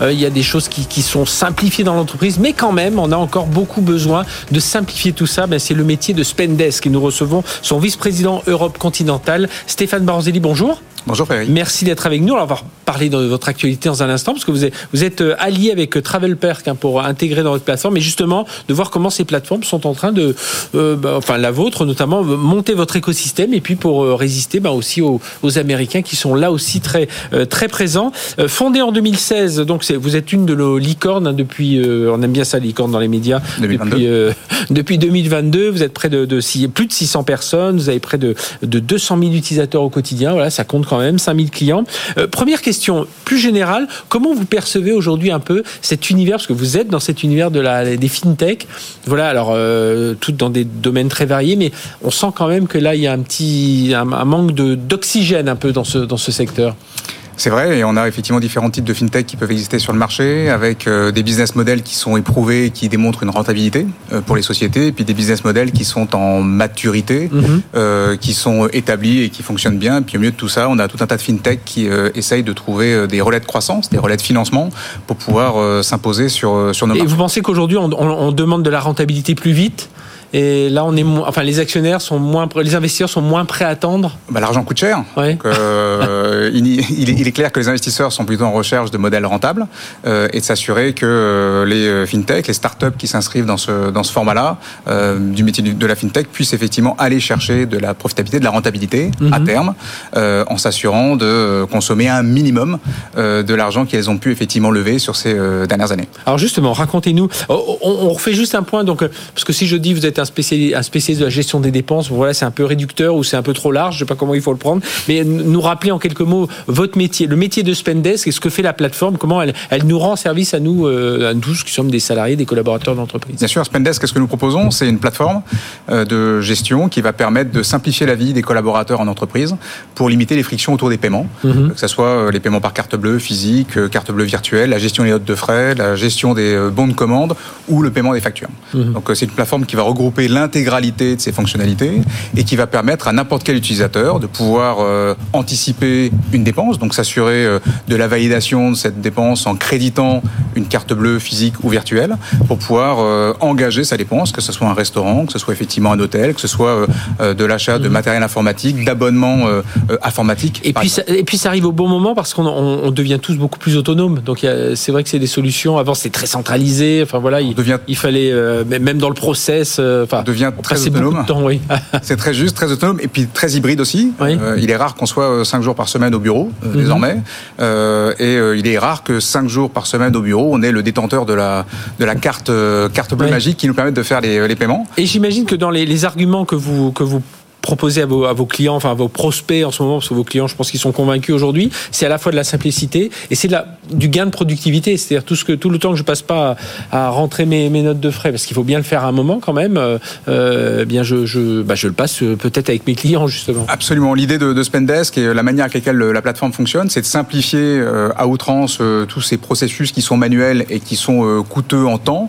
euh, il y a des choses qui, sont simplifiées dans l'entreprise, mais quand même, on a encore beaucoup besoin de simplifier tout ça. Ben, c'est le métier de Spendesk et nous recevons son vice-président Europe continentale, Stéphane Barzelli. Bonjour. Bonjour Frédéric. Merci d'être avec nous. Alors, on va parler de votre actualité dans un instant, parce que vous êtes, vous êtes euh, allié avec euh, TravelPerk hein, pour intégrer dans votre plateforme, et justement de voir comment ces plateformes sont en train de, euh, bah, enfin la vôtre notamment, monter votre écosystème, et puis pour résister bah, aussi aux, Américains qui sont là aussi très très présents. fondé en 2016, donc vous êtes une de nos licornes hein, depuis, on aime bien ça licorne dans les médias, 2022. Depuis, depuis 2022. Vous êtes près de, de, plus de 600 personnes, vous avez près de, de 200 000 utilisateurs au quotidien. Voilà, ça compte quand même, 5000 clients. Euh, première question, plus générale, comment vous percevez aujourd'hui un peu cet univers, parce que vous êtes dans cet univers de la, des fintech, voilà, alors euh, tout dans des domaines très variés, mais on sent quand même que là, il y a un petit un, un manque d'oxygène un peu dans ce, dans ce secteur. C'est vrai, et on a effectivement différents types de fintech qui peuvent exister sur le marché, avec euh, des business models qui sont éprouvés, qui démontrent une rentabilité euh, pour les sociétés, et puis des business models qui sont en maturité, mhm. euh, qui sont établis et qui fonctionnent bien. Et puis au milieu de tout ça, on a tout un tas de fintech qui essayent de trouver des relais de croissance, des relais de financement pour pouvoir s'imposer sur, sur nos marchés. Et vous pensez qu'aujourd'hui, on demande de la rentabilité plus vite et là, on est, enfin, les actionnaires sont moins, les investisseurs sont moins prêts à attendre. Bah, l'argent coûte cher. Donc, euh, il, est clair que les investisseurs sont plutôt en recherche de modèles rentables euh, et de s'assurer que euh, les fintech, les startups qui s'inscrivent dans ce dans ce format-là euh, du métier de la fintech puissent effectivement aller chercher de la profitabilité, de la rentabilité à mhm. terme, en s'assurant de consommer un minimum de l'argent qu'elles ont pu effectivement lever sur ces dernières années. Alors justement, racontez-nous. On, on refait juste un point, donc parce que si je dis vous êtes un spécialiste, de la gestion des dépenses. Voilà, c'est un peu réducteur ou c'est un peu trop large. Je sais pas comment il faut le prendre. Mais nous rappeler en quelques mots votre métier, le métier de Spendesk et ce que fait la plateforme, comment elle, elle nous rend service à nous, euh, à nous tous qui sommes des salariés, des collaborateurs d'entreprise. Bien sûr, Spendesk, qu'est-ce que nous proposons? C'est une plateforme euh, de gestion qui va permettre de simplifier la vie des collaborateurs en entreprise pour limiter les frictions autour des paiements, mhm. que ce soit euh, les paiements par carte bleue physique, carte bleue virtuelle, la gestion des notes de frais, la gestion des bons de commande ou le paiement des factures. Mhm. Donc c'est une plateforme qui va regrouper l'intégralité de ces fonctionnalités et qui va permettre à n'importe quel utilisateur de pouvoir euh, anticiper une dépense, donc s'assurer euh, de la validation de cette dépense en créditant une carte bleue physique ou virtuelle pour pouvoir euh, engager sa dépense, que ce soit un restaurant, que ce soit effectivement un hôtel, que ce soit de l'achat de mmh. matériel informatique, d'abonnement informatique. Et puis, ça, et puis ça arrive au bon moment parce qu'on devient tous beaucoup plus autonomes. Donc c'est vrai que c'est des solutions. Avant c'était très centralisé. Enfin voilà, il, devient... il fallait même dans le process devient très autonome. Oui. c'est très juste, très autonome et puis très hybride aussi. Euh, il est rare qu'on soit 5 euh, jours par semaine au bureau euh, mhm. désormais, et il est rare que 5 jours par semaine au bureau, on ait le détenteur de la de la carte carte bleue magique qui nous permet de faire les, les paiements. Et j'imagine que dans les, les arguments que vous que vous proposer à vos, clients, enfin à vos prospects en ce moment, parce que vos clients, je pense qu'ils sont convaincus aujourd'hui, c'est à la fois de la simplicité et c'est du gain de productivité. C'est-à-dire tout le temps que je passe pas à, rentrer mes, notes de frais, parce qu'il faut bien le faire à un moment quand même. Euh, euh bien je je, bah, je le passe euh, peut-être avec mes clients justement. Absolument. L'idée de, de, Spendesk et la manière avec laquelle la plateforme fonctionne, c'est de simplifier à outrance tous ces processus qui sont manuels et qui sont coûteux en temps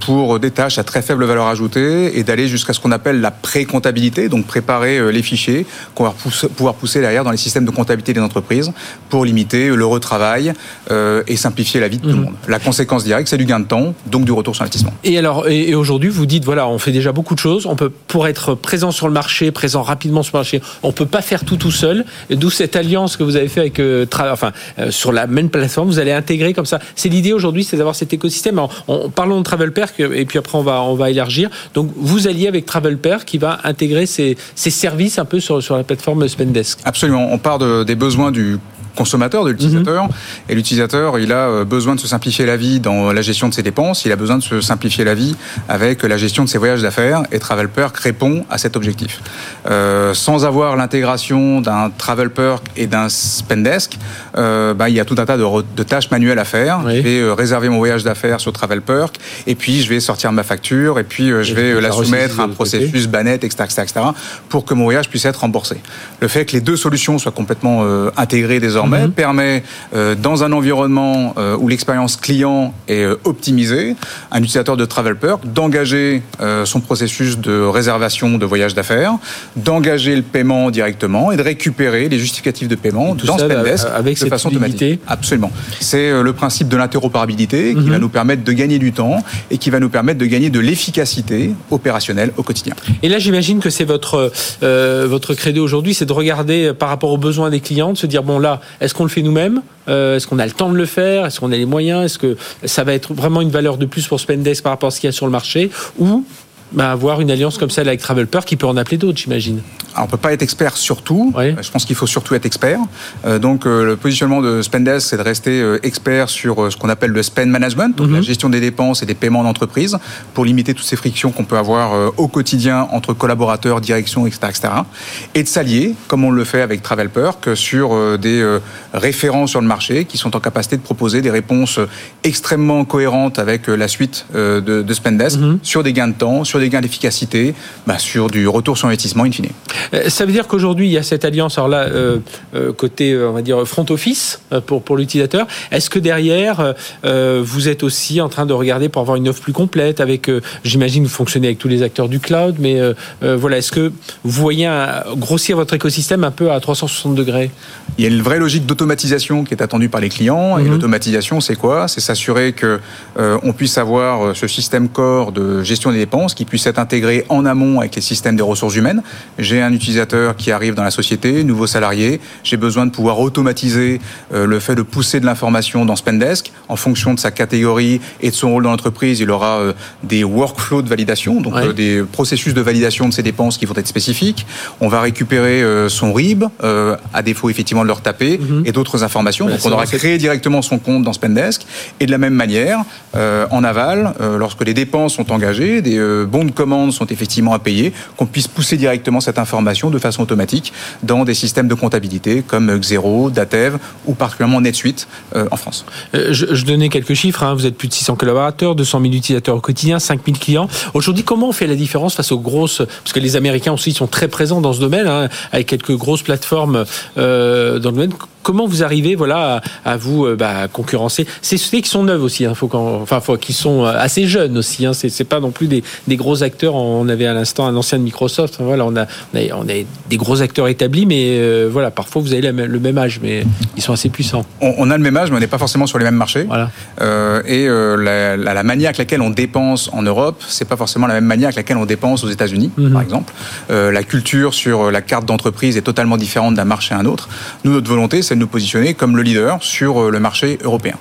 pour des tâches à très faible valeur ajoutée et d'aller jusqu'à ce qu'on appelle la pré-comptabilité, donc pré préparer euh, les fichiers qu'on va pouvoir pousser derrière dans les systèmes de comptabilité des entreprises pour limiter le retravail euh, et simplifier la vie de tout le mhm. monde. La conséquence directe, c'est du gain de temps, donc du retour sur investissement. Et alors, et aujourd'hui, vous dites, voilà, on fait déjà beaucoup de choses. On peut, pour être présent sur le marché, présent rapidement sur le marché, on peut pas faire tout tout seul. D'où cette alliance que vous avez fait avec, euh, enfin, sur la même plateforme, vous allez intégrer comme ça. C'est l'idée aujourd'hui, c'est d'avoir cet écosystème. En, parlons de TravelPerk et puis après on va on va élargir. Donc vous alliez avec TravelPerk qui va intégrer ces, ces services un peu sur, sur la plateforme Spendesk. Absolument. On part de, des besoins du consommateur, de l'utilisateur. Mhm. Et l'utilisateur, il a euh, besoin de se simplifier la vie dans la gestion de ses dépenses. Il a besoin de se simplifier la vie avec la gestion de ses voyages d'affaires. Et Travel Perk répond à cet objectif. Euh, sans avoir l'intégration d'un Travel Perk et d'un Spendesk, euh, bah, il y a tout un tas de, de tâches manuelles à faire. Je vais euh, réserver mon voyage d'affaires sur Travel Perk. Et puis, je vais sortir ma facture. Et puis, je vais la soumettre à un processus Banette, etc., etc., etc., pour que mon voyage puisse être remboursé. Le fait que les deux solutions soient complètement intégrées désormais désormais, mhm. permet dans un environnement où l'expérience client est optimisée, un utilisateur de Travel Perk d'engager son processus de réservation de voyage d'affaires, d'engager le paiement directement et de récupérer les justificatifs de paiement dans Spendesk avec de façon automatique. Absolument. C'est le principe de l'interopérabilité qui va mhm. nous permettre de gagner du temps et qui va nous permettre de gagner de l'efficacité opérationnelle au quotidien. Et là, j'imagine que c'est votre euh, votre credo aujourd'hui, c'est de regarder euh, par rapport aux besoins des clients, de se dire bon là, est-ce qu'on le fait nous-mêmes euh, Est-ce qu'on a le temps de le faire Est-ce qu'on a les moyens Est-ce que ça va être vraiment une valeur de plus pour Spendesk par rapport à ce qu'il y a sur le marché Ou bah, avoir une alliance comme celle avec TravelPer qui peut en appeler d'autres, j'imagine. Alors, on peut pas être expert sur tout. Je pense qu'il faut surtout être expert. Euh, donc, euh, le positionnement de Spendesk, c'est de rester euh, expert sur ce qu'on appelle le spend management, donc la mhm. gestion des dépenses et des paiements d'entreprise, pour limiter toutes ces frictions qu'on peut avoir au quotidien entre collaborateurs, direction, etc., etc. Et de s'allier, comme on le fait avec TravelPerk, sur des référents sur le marché qui sont en capacité de proposer des réponses extrêmement cohérentes avec la suite de, de Spendesk mhm. sur des gains de temps, sur des gains d'efficacité, bah, sur du retour sur investissement in fine. Euh, ça veut dire qu'aujourd'hui, il y a cette alliance, alors là, euh, euh, côté, on va dire, front office pour, pour l'utilisateur. Est-ce que derrière, vous êtes aussi en train de regarder pour avoir une offre plus complète avec, j'imagine, vous fonctionnez avec tous les acteurs du cloud, mais voilà, est-ce que vous voyez grossir votre écosystème un peu à 360 degrés? Il y a une vraie logique d'automatisation qui est attendue par les clients. Et mhm. l'automatisation, c'est quoi? C'est s'assurer que on puisse avoir ce système core de gestion des dépenses qui puisse être intégré en amont avec les systèmes des ressources humaines. J'ai un utilisateur qui arrive dans la société, nouveau salarié, j'ai besoin de pouvoir automatiser euh, le fait de pousser de l'information dans Spendesk en fonction de sa catégorie et de son rôle dans l'entreprise. Il aura euh, des workflows de validation, donc euh, des processus de validation de ses dépenses qui vont être spécifiques. On va récupérer son RIB, à défaut effectivement de le retaper, mhm. et d'autres informations. donc on aura créé directement son compte dans Spendesk. Et de la même manière, en aval, lorsque les dépenses sont engagées, des bons de commandes sont effectivement à payer, qu'on puisse pousser directement cette information de façon automatique dans des systèmes de comptabilité comme Xero, Datev ou particulièrement NetSuite euh, en France. Euh, je, donnais quelques chiffres, hein. vous êtes plus de 600 collaborateurs, 200 000 utilisateurs au quotidien, 5 000 clients. Aujourd'hui, comment on fait la différence face aux grosses, parce que les Américains aussi sont très présents dans ce domaine, hein, avec quelques grosses plateformes euh, dans le domaine. Comment vous arrivez, voilà, à, vous bah, concurrencer? Ces sociétés qui sont neuves aussi, hein, faut enfin, faut, qui sont assez jeunes aussi. Hein, c'est pas non plus des, gros acteurs. On avait à l'instant un ancien de Microsoft. Voilà, on a, on a, des gros acteurs établis, mais euh, voilà, parfois vous avez le même âge, mais ils sont assez puissants. On, a le même âge, mais on n'est pas forcément sur les mêmes marchés. Voilà. Euh, et euh, la, la, manière avec laquelle on dépense en Europe, c'est pas forcément la même manière avec laquelle on dépense aux États-Unis, mhm. par exemple. la culture sur la carte d'entreprise est totalement différente d'un marché à un autre. Nous, notre volonté, c'est de nous positionner comme le leader sur le marché européen.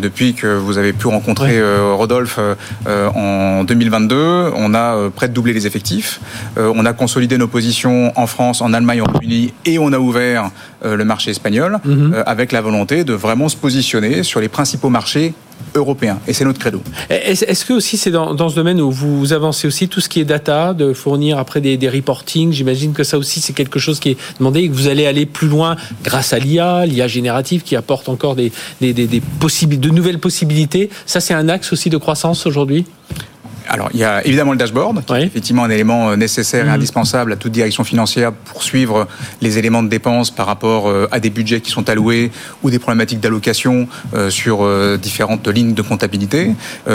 depuis que vous avez pu rencontrer Rodolphe en 2022, on a près de doubler les effectifs. On a consolidé nos positions en France, en Allemagne, en Royaume-Uni et on a ouvert euh, le marché espagnol mhm. avec la volonté de vraiment se positionner sur les principaux marchés européens. Et c'est notre credo. Est-ce que aussi c'est dans, ce domaine où vous avancez aussi tout ce qui est data, de fournir après des, des reportings? J'imagine que ça aussi c'est quelque chose qui est demandé et que vous allez aller plus loin grâce à l'IA, l'IA générative qui apporte encore des, des, des, des de nouvelles possibilités. Ça c'est un axe aussi de croissance aujourd'hui? Alors, il y a évidemment le dashboard, qui est effectivement un élément euh, nécessaire et mhm. indispensable à toute direction financière pour suivre les éléments de dépenses par rapport euh, à des budgets qui sont alloués ou des problématiques d'allocation euh, sur différentes lignes de comptabilité.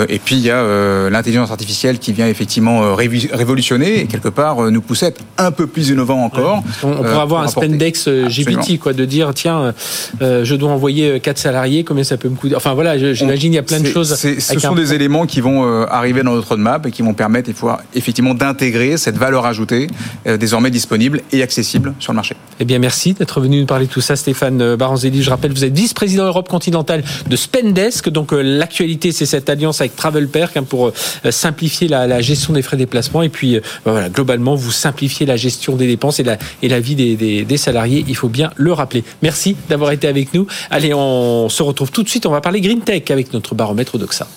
Et puis, il y a l'intelligence artificielle qui vient effectivement révolutionner et quelque part nous pousser à être un peu plus innovant encore. On, pourrait avoir un spendex GPT, quoi, de dire, tiens, je dois envoyer quatre salariés, combien ça peut me coûter? Enfin voilà, j'imagine il y a plein de choses. Ce sont des éléments qui vont arriver dans notre et qui vont permettre effectivement d'intégrer cette valeur ajoutée euh, désormais disponible et accessible sur le marché. Eh bien, merci d'être venu nous parler de tout ça, Stéphane euh, Baranzelli. Je rappelle, vous êtes vice-président Europe continentale de Spendesk. Donc, euh, l'actualité, c'est cette alliance avec TravelPerk hein, pour simplifier la, gestion des frais de déplacement. Et puis, bah, voilà, globalement, vous simplifiez la gestion des dépenses et la, et la vie des, des salariés. Il faut bien le rappeler. Merci d'avoir été avec nous. Allez, on se retrouve tout de suite. On va parler Green Tech avec notre baromètre Doxa.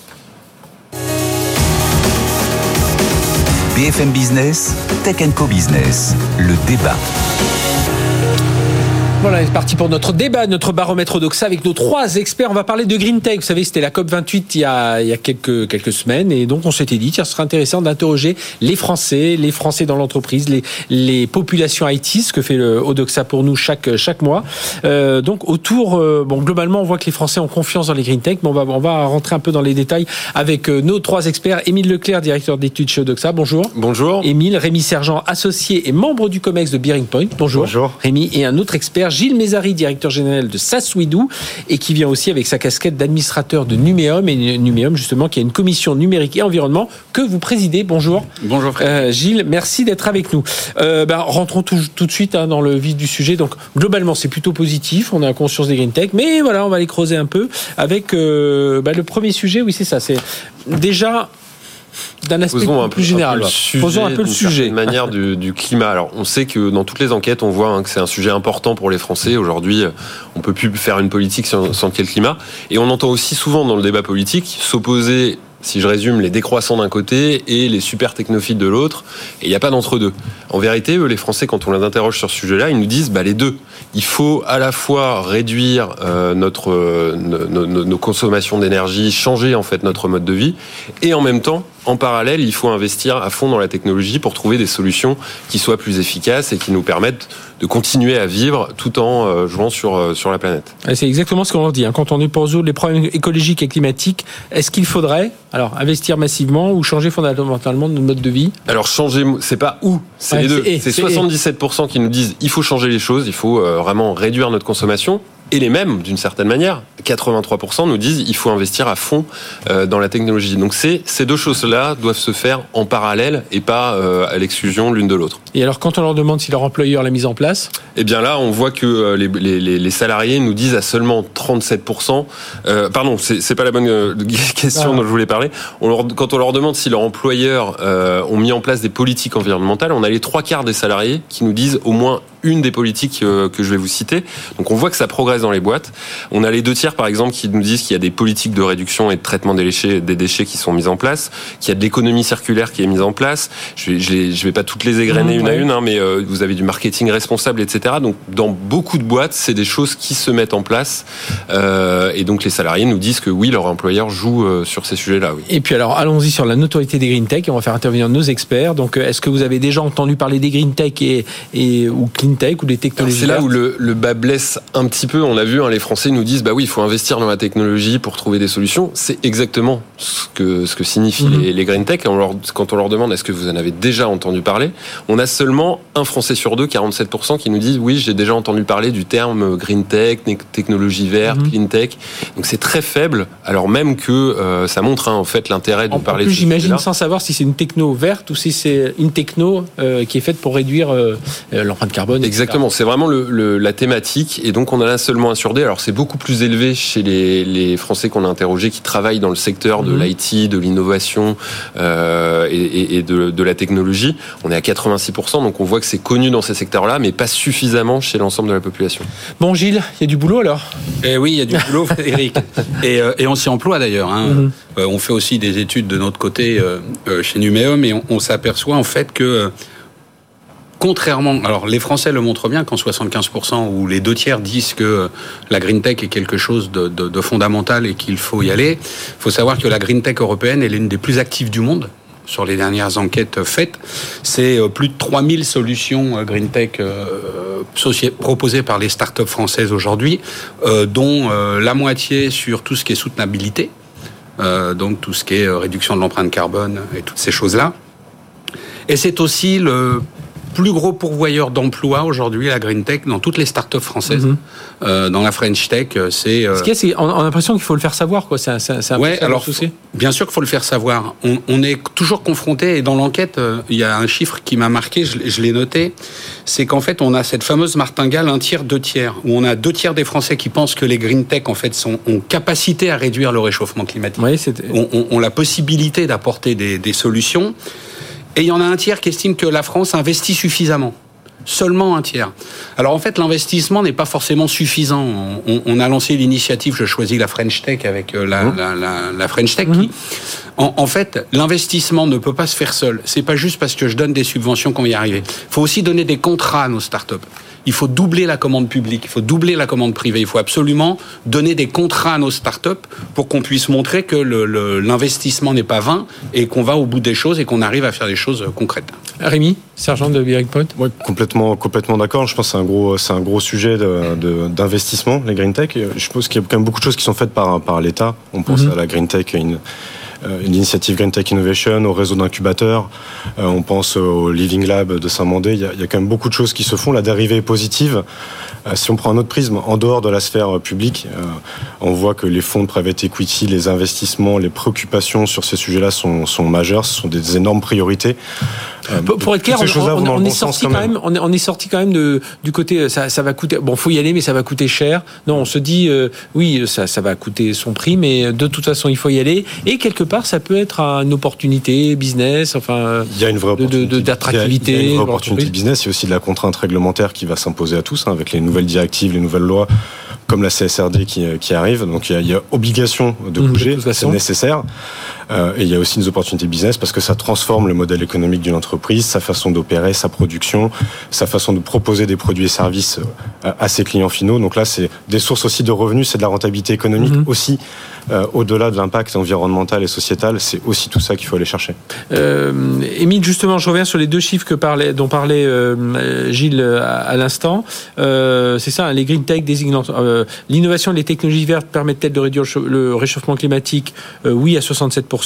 BFM Business, Tech Co Business, le débat. Voilà, c'est parti pour notre débat, notre baromètre d'Oxa avec nos trois experts. On va parler de Green Tech. Vous savez, c'était la COP 28 il y a, il y a quelques, quelques semaines. Et donc, on s'était dit, tiens, ce serait intéressant d'interroger les Français, les Français dans l'entreprise, les, les populations IT, ce que fait le Odoxa pour nous chaque, chaque mois. Euh, donc, autour, euh, bon, globalement, on voit que les Français ont confiance dans les Green Tech, mais on va, on va rentrer un peu dans les détails avec euh, nos trois experts. Émile Leclerc, directeur d'études chez Odoxa. Bonjour. Bonjour. Émile, Rémi Sergent, associé et membre du COMEX de Bearing Point. Bonjour. Bonjour. Rémi. Et un autre expert, Gilles Mézari, directeur général de Sassuidou, et qui vient aussi avec sa casquette d'administrateur de Numéum, et Numéum justement, qui a une commission numérique et environnement que vous présidez. Bonjour. Bonjour Euh, Gilles, merci d'être avec nous. Euh, ben, rentrons tout, tout de suite hein, dans le vif du sujet. Donc globalement, c'est plutôt positif. On a conscience des green tech, mais voilà, on va les creuser un peu avec euh, ben, le premier sujet. Oui, c'est ça. C'est déjà d'un aspect Posons plus général. Posons un peu le sujet. manière du, du climat. Alors, on sait que dans toutes les enquêtes, on voit hein, que c'est un sujet important pour les Français. Aujourd'hui, euh, on peut plus faire une politique sans, sans qu'il y ait le climat. Et on entend aussi souvent dans le débat politique s'opposer, si je résume, les décroissants d'un côté et les super technophiles de l'autre. Et il n'y a pas d'entre-deux. En vérité, eux, les Français, quand on les interroge sur ce sujet-là, ils nous disent bah, les deux. Il faut à la fois réduire euh, notre, euh, nos, nos- nos consommations d'énergie, changer en fait notre mode de vie, et en même temps, en parallèle, il faut investir à fond dans la technologie pour trouver des solutions qui soient plus efficaces et qui nous permettent de continuer à vivre tout en euh, jouant sur, euh, sur la planète. C'est exactement ce qu'on leur dit. hein. Quand on est pour résoudre les problèmes écologiques et climatiques, est-ce qu'il faudrait alors investir massivement ou changer fondamentalement notre mode de vie? Alors changer, c'est pas où, c'est Ouais, les deux. c'est et, C'est c'est et. 77% qui nous disent il faut changer les choses, il faut euh, vraiment réduire notre consommation. Et les mêmes, d'une certaine manière, 83% nous disent il faut investir à fond euh, dans la technologie. Donc ces deux choses-là doivent se faire en parallèle et pas euh, à l'exclusion l'une de l'autre. Et alors quand on leur demande si leur employeur l'a mise en place, Eh bien là, on voit que euh, les, les- les- les salariés nous disent à seulement 37%. Euh, pardon, c'est pas la bonne question Ah. dont je voulais parler. On leur- quand on leur demande si leur employeur euh, ont mis en place des politiques environnementales, on a les trois quarts des salariés qui nous disent au moins une des politiques euh, que je vais vous citer. Donc on voit que ça progresse dans les boîtes. On a les deux tiers par exemple qui nous disent qu'il y a des politiques de réduction et de traitement des déchets, des déchets qui sont mises en place, qu'il y a de l'économie circulaire qui est mise en place. Je vais, je les- je vais pas toutes les égrener Mmh, une à une, hein, mais euh, vous avez du marketing responsable, etc. Donc dans beaucoup de boîtes, c'est des choses qui se mettent en place. Euh, et donc les salariés nous disent que oui, leur employeur joue euh, sur ces sujets-là. Oui. et puis alors allons-y sur la notoriété des green tech. On va faire intervenir nos experts. Donc est-ce que vous avez déjà entendu parler des green tech et, et ou clean tech ou des technologies C'est là où le, le bas blesse un petit peu. On l'a vu, hein, les Français nous disent bah oui, il faut investir dans la technologie pour trouver des solutions. C'est exactement ce que ce que signifient Mhm. les, les green tech. Et on leur, quand on leur demande est-ce que vous en avez déjà entendu parler, on a seulement un Français sur deux, 47%, qui nous disent oui, j'ai déjà entendu parler du terme green tech, technologie verte, Mhm. clean tech. Donc c'est très faible, alors même que euh, ça montre hein, en fait l'intérêt de En parler. plus, de ce j'imagine sans savoir si c'est une techno verte ou si c'est une techno euh, qui est faite pour réduire euh, l'empreinte carbone. Exactement, c'est vraiment le, le- la thématique et donc on a là seulement un sur D. Alors c'est beaucoup plus élevé chez les, les Français qu'on a interrogés qui travaillent dans le secteur de Mhm. l'IT, de l'innovation euh, et, et- et de, de la technologie. On est à 86%, donc on voit que c'est connu dans ces secteurs-là, mais pas suffisamment chez l'ensemble de la population. Bon, Gilles, il y a du boulot alors? Eh oui, il y a du boulot, Frédéric. Et, euh, et on s'y emploie d'ailleurs. hein. Mhm. Euh, on fait aussi des études de notre côté chez Numéum et on, on s'aperçoit en fait que, euh, contrairement, alors les Français le montrent bien qu'en 75% ou les deux tiers disent que la green tech est quelque chose de, fondamental et qu'il faut y aller. Il faut savoir que la green tech européenne est l'une des plus actives du monde sur les dernières enquêtes faites. C'est euh, plus de 3000 solutions euh, green tech euh, proposées par les startups françaises aujourd'hui, dont la moitié sur tout ce qui est soutenabilité, donc tout ce qui est réduction de l'empreinte carbone et toutes ces choses-là. Et c'est aussi le plus gros pourvoyeur d'emplois aujourd'hui, la green tech, dans toutes les startups françaises. Mhm. Euh, dans la French tech, euh, c'est... euh, Ce c'est on a l'impression qu'il faut le faire savoir, quoi. C'est un, un- Ouais, alors souci. bien sûr qu'il faut le faire savoir. On, on est toujours confronté et dans l'enquête, euh, il y a un chiffre qui m'a marqué, je, l'ai- je l'ai noté, c'est qu'en fait on a cette fameuse martingale un tiers, deux tiers, où on a deux tiers des Français qui pensent que les green tech en fait sont ont capacité à réduire le réchauffement climatique, Oui, ont, ont- ont la possibilité d'apporter des, des solutions, et il y en a un tiers qui estime que la France investit suffisamment. Seulement un tiers. Alors en fait, l'investissement n'est pas forcément suffisant. On, on a lancé l'initiative Je choisis la French Tech avec euh, la, la, la, la French Tech. qui- en, en fait, l'investissement ne peut pas se faire seul. C'est pas juste parce que je donne des subventions qu'on va y arriver. Il faut aussi donner des contrats à nos startups. Il faut doubler la commande publique, il faut doubler la commande privée. Il faut absolument donner des contrats à nos startups pour qu'on puisse montrer que l'investissement n'est pas vain et qu'on va au bout des choses et qu'on arrive à faire des choses concrètes. Rémi, sergent de Bearing Point Oui, complètement, complètement d'accord. Je pense que c'est un gros, c'est un gros sujet d'investissement, les green tech. Je pense qu'il y a quand même beaucoup de choses qui sont faites par, par l'État. On pense mhm. à la green tech, une, euh, l'initiative Green Tech Innovation, au réseau d'incubateurs. Euh, on pense au Living Lab de Saint-Mandé. Il, y a quand même beaucoup de choses qui se font. La dérivée est positive. Euh, si on prend un autre prisme, en dehors de la sphère publique, on voit que les fonds de private equity, les investissements, les préoccupations sur ces sujets-là sont, sont majeures. Ce sont des énormes priorités. Pour, être clair, on, est sorti quand même. on, est, sorti quand même de, du côté ça, ça, va coûter. Bon, faut y aller, mais ça va coûter cher. Non, on se dit oui, ça, ça va coûter son prix, mais de toute façon, il faut y aller. Et quelque part, ça peut être une opportunité business, enfin, il y a une vraie opportunité d'attractivité. Il y a une vraie opportunité business. Il y a aussi de la contrainte réglementaire qui va s'imposer à tous, hein, avec les nouvelles directives, les nouvelles lois comme la CSRD qui, qui arrive. Donc il y, a, obligation de mmh, bouger, c'est nécessaire. Euh, et il y a aussi des opportunités business parce que ça transforme le modèle économique d'une entreprise, sa façon d'opérer, sa production, sa façon de proposer des produits et services euh, à ses clients finaux. Donc là, c'est des sources aussi de revenus, c'est de la rentabilité économique mmh. aussi. Euh, au-delà de l'impact environnemental et sociétal, c'est aussi tout ça qu'il faut aller chercher. Euh, Émile, justement, je reviens sur les deux chiffres que parlait, dont parlait euh, Gilles à, l'instant. c'est ça, hein, les green tech désignant l'innovation et les technologies vertes permettent-elles de réduire le réchauffement climatique? Oui, à 67%.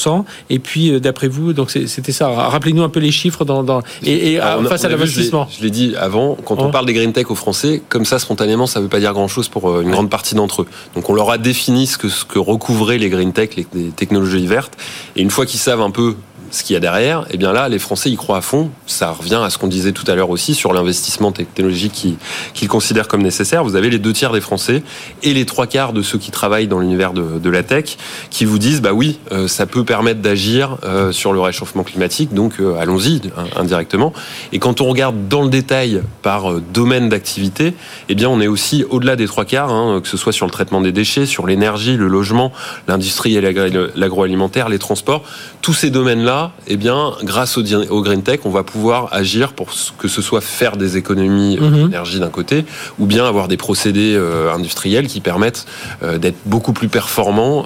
Et puis, d'après vous, donc c'était ça. Rappelez-nous un peu les chiffres dans, dans et, face à l'investissement. Je l'ai dit avant, quand on parle des green tech aux Français, comme ça, spontanément, ça ne veut pas dire grand-chose pour une grande partie d'entre eux. Donc, on leur a défini ce que, ce que recouvre les green tech, les, technologies vertes. Et une fois qu'ils savent un peu ce qu'il y a derrière, eh bien là, les Français y croient à fond. Ça revient à ce qu'on disait tout à l'heure aussi sur l'investissement technologique qu'ils considèrent comme nécessaire. Vous avez les deux tiers des Français et les trois quarts de ceux qui travaillent dans l'univers de, la tech qui vous disent, bah oui, euh, ça peut permettre d'agir euh, sur le réchauffement climatique, donc euh, allons-y indirectement. Et quand on regarde dans le détail par domaine d'activité, eh bien on est aussi au-delà des trois quarts, hein, que ce soit sur le traitement des déchets, sur l'énergie, le logement, l'industrie et l'agroalimentaire, les transports, tous ces domaines-là eh bien, grâce au, green tech, on va pouvoir agir pour que ce soit faire des économies euh, mhm. d'énergie d'un côté, ou bien avoir des procédés euh, industriels qui permettent euh, d'être beaucoup plus performants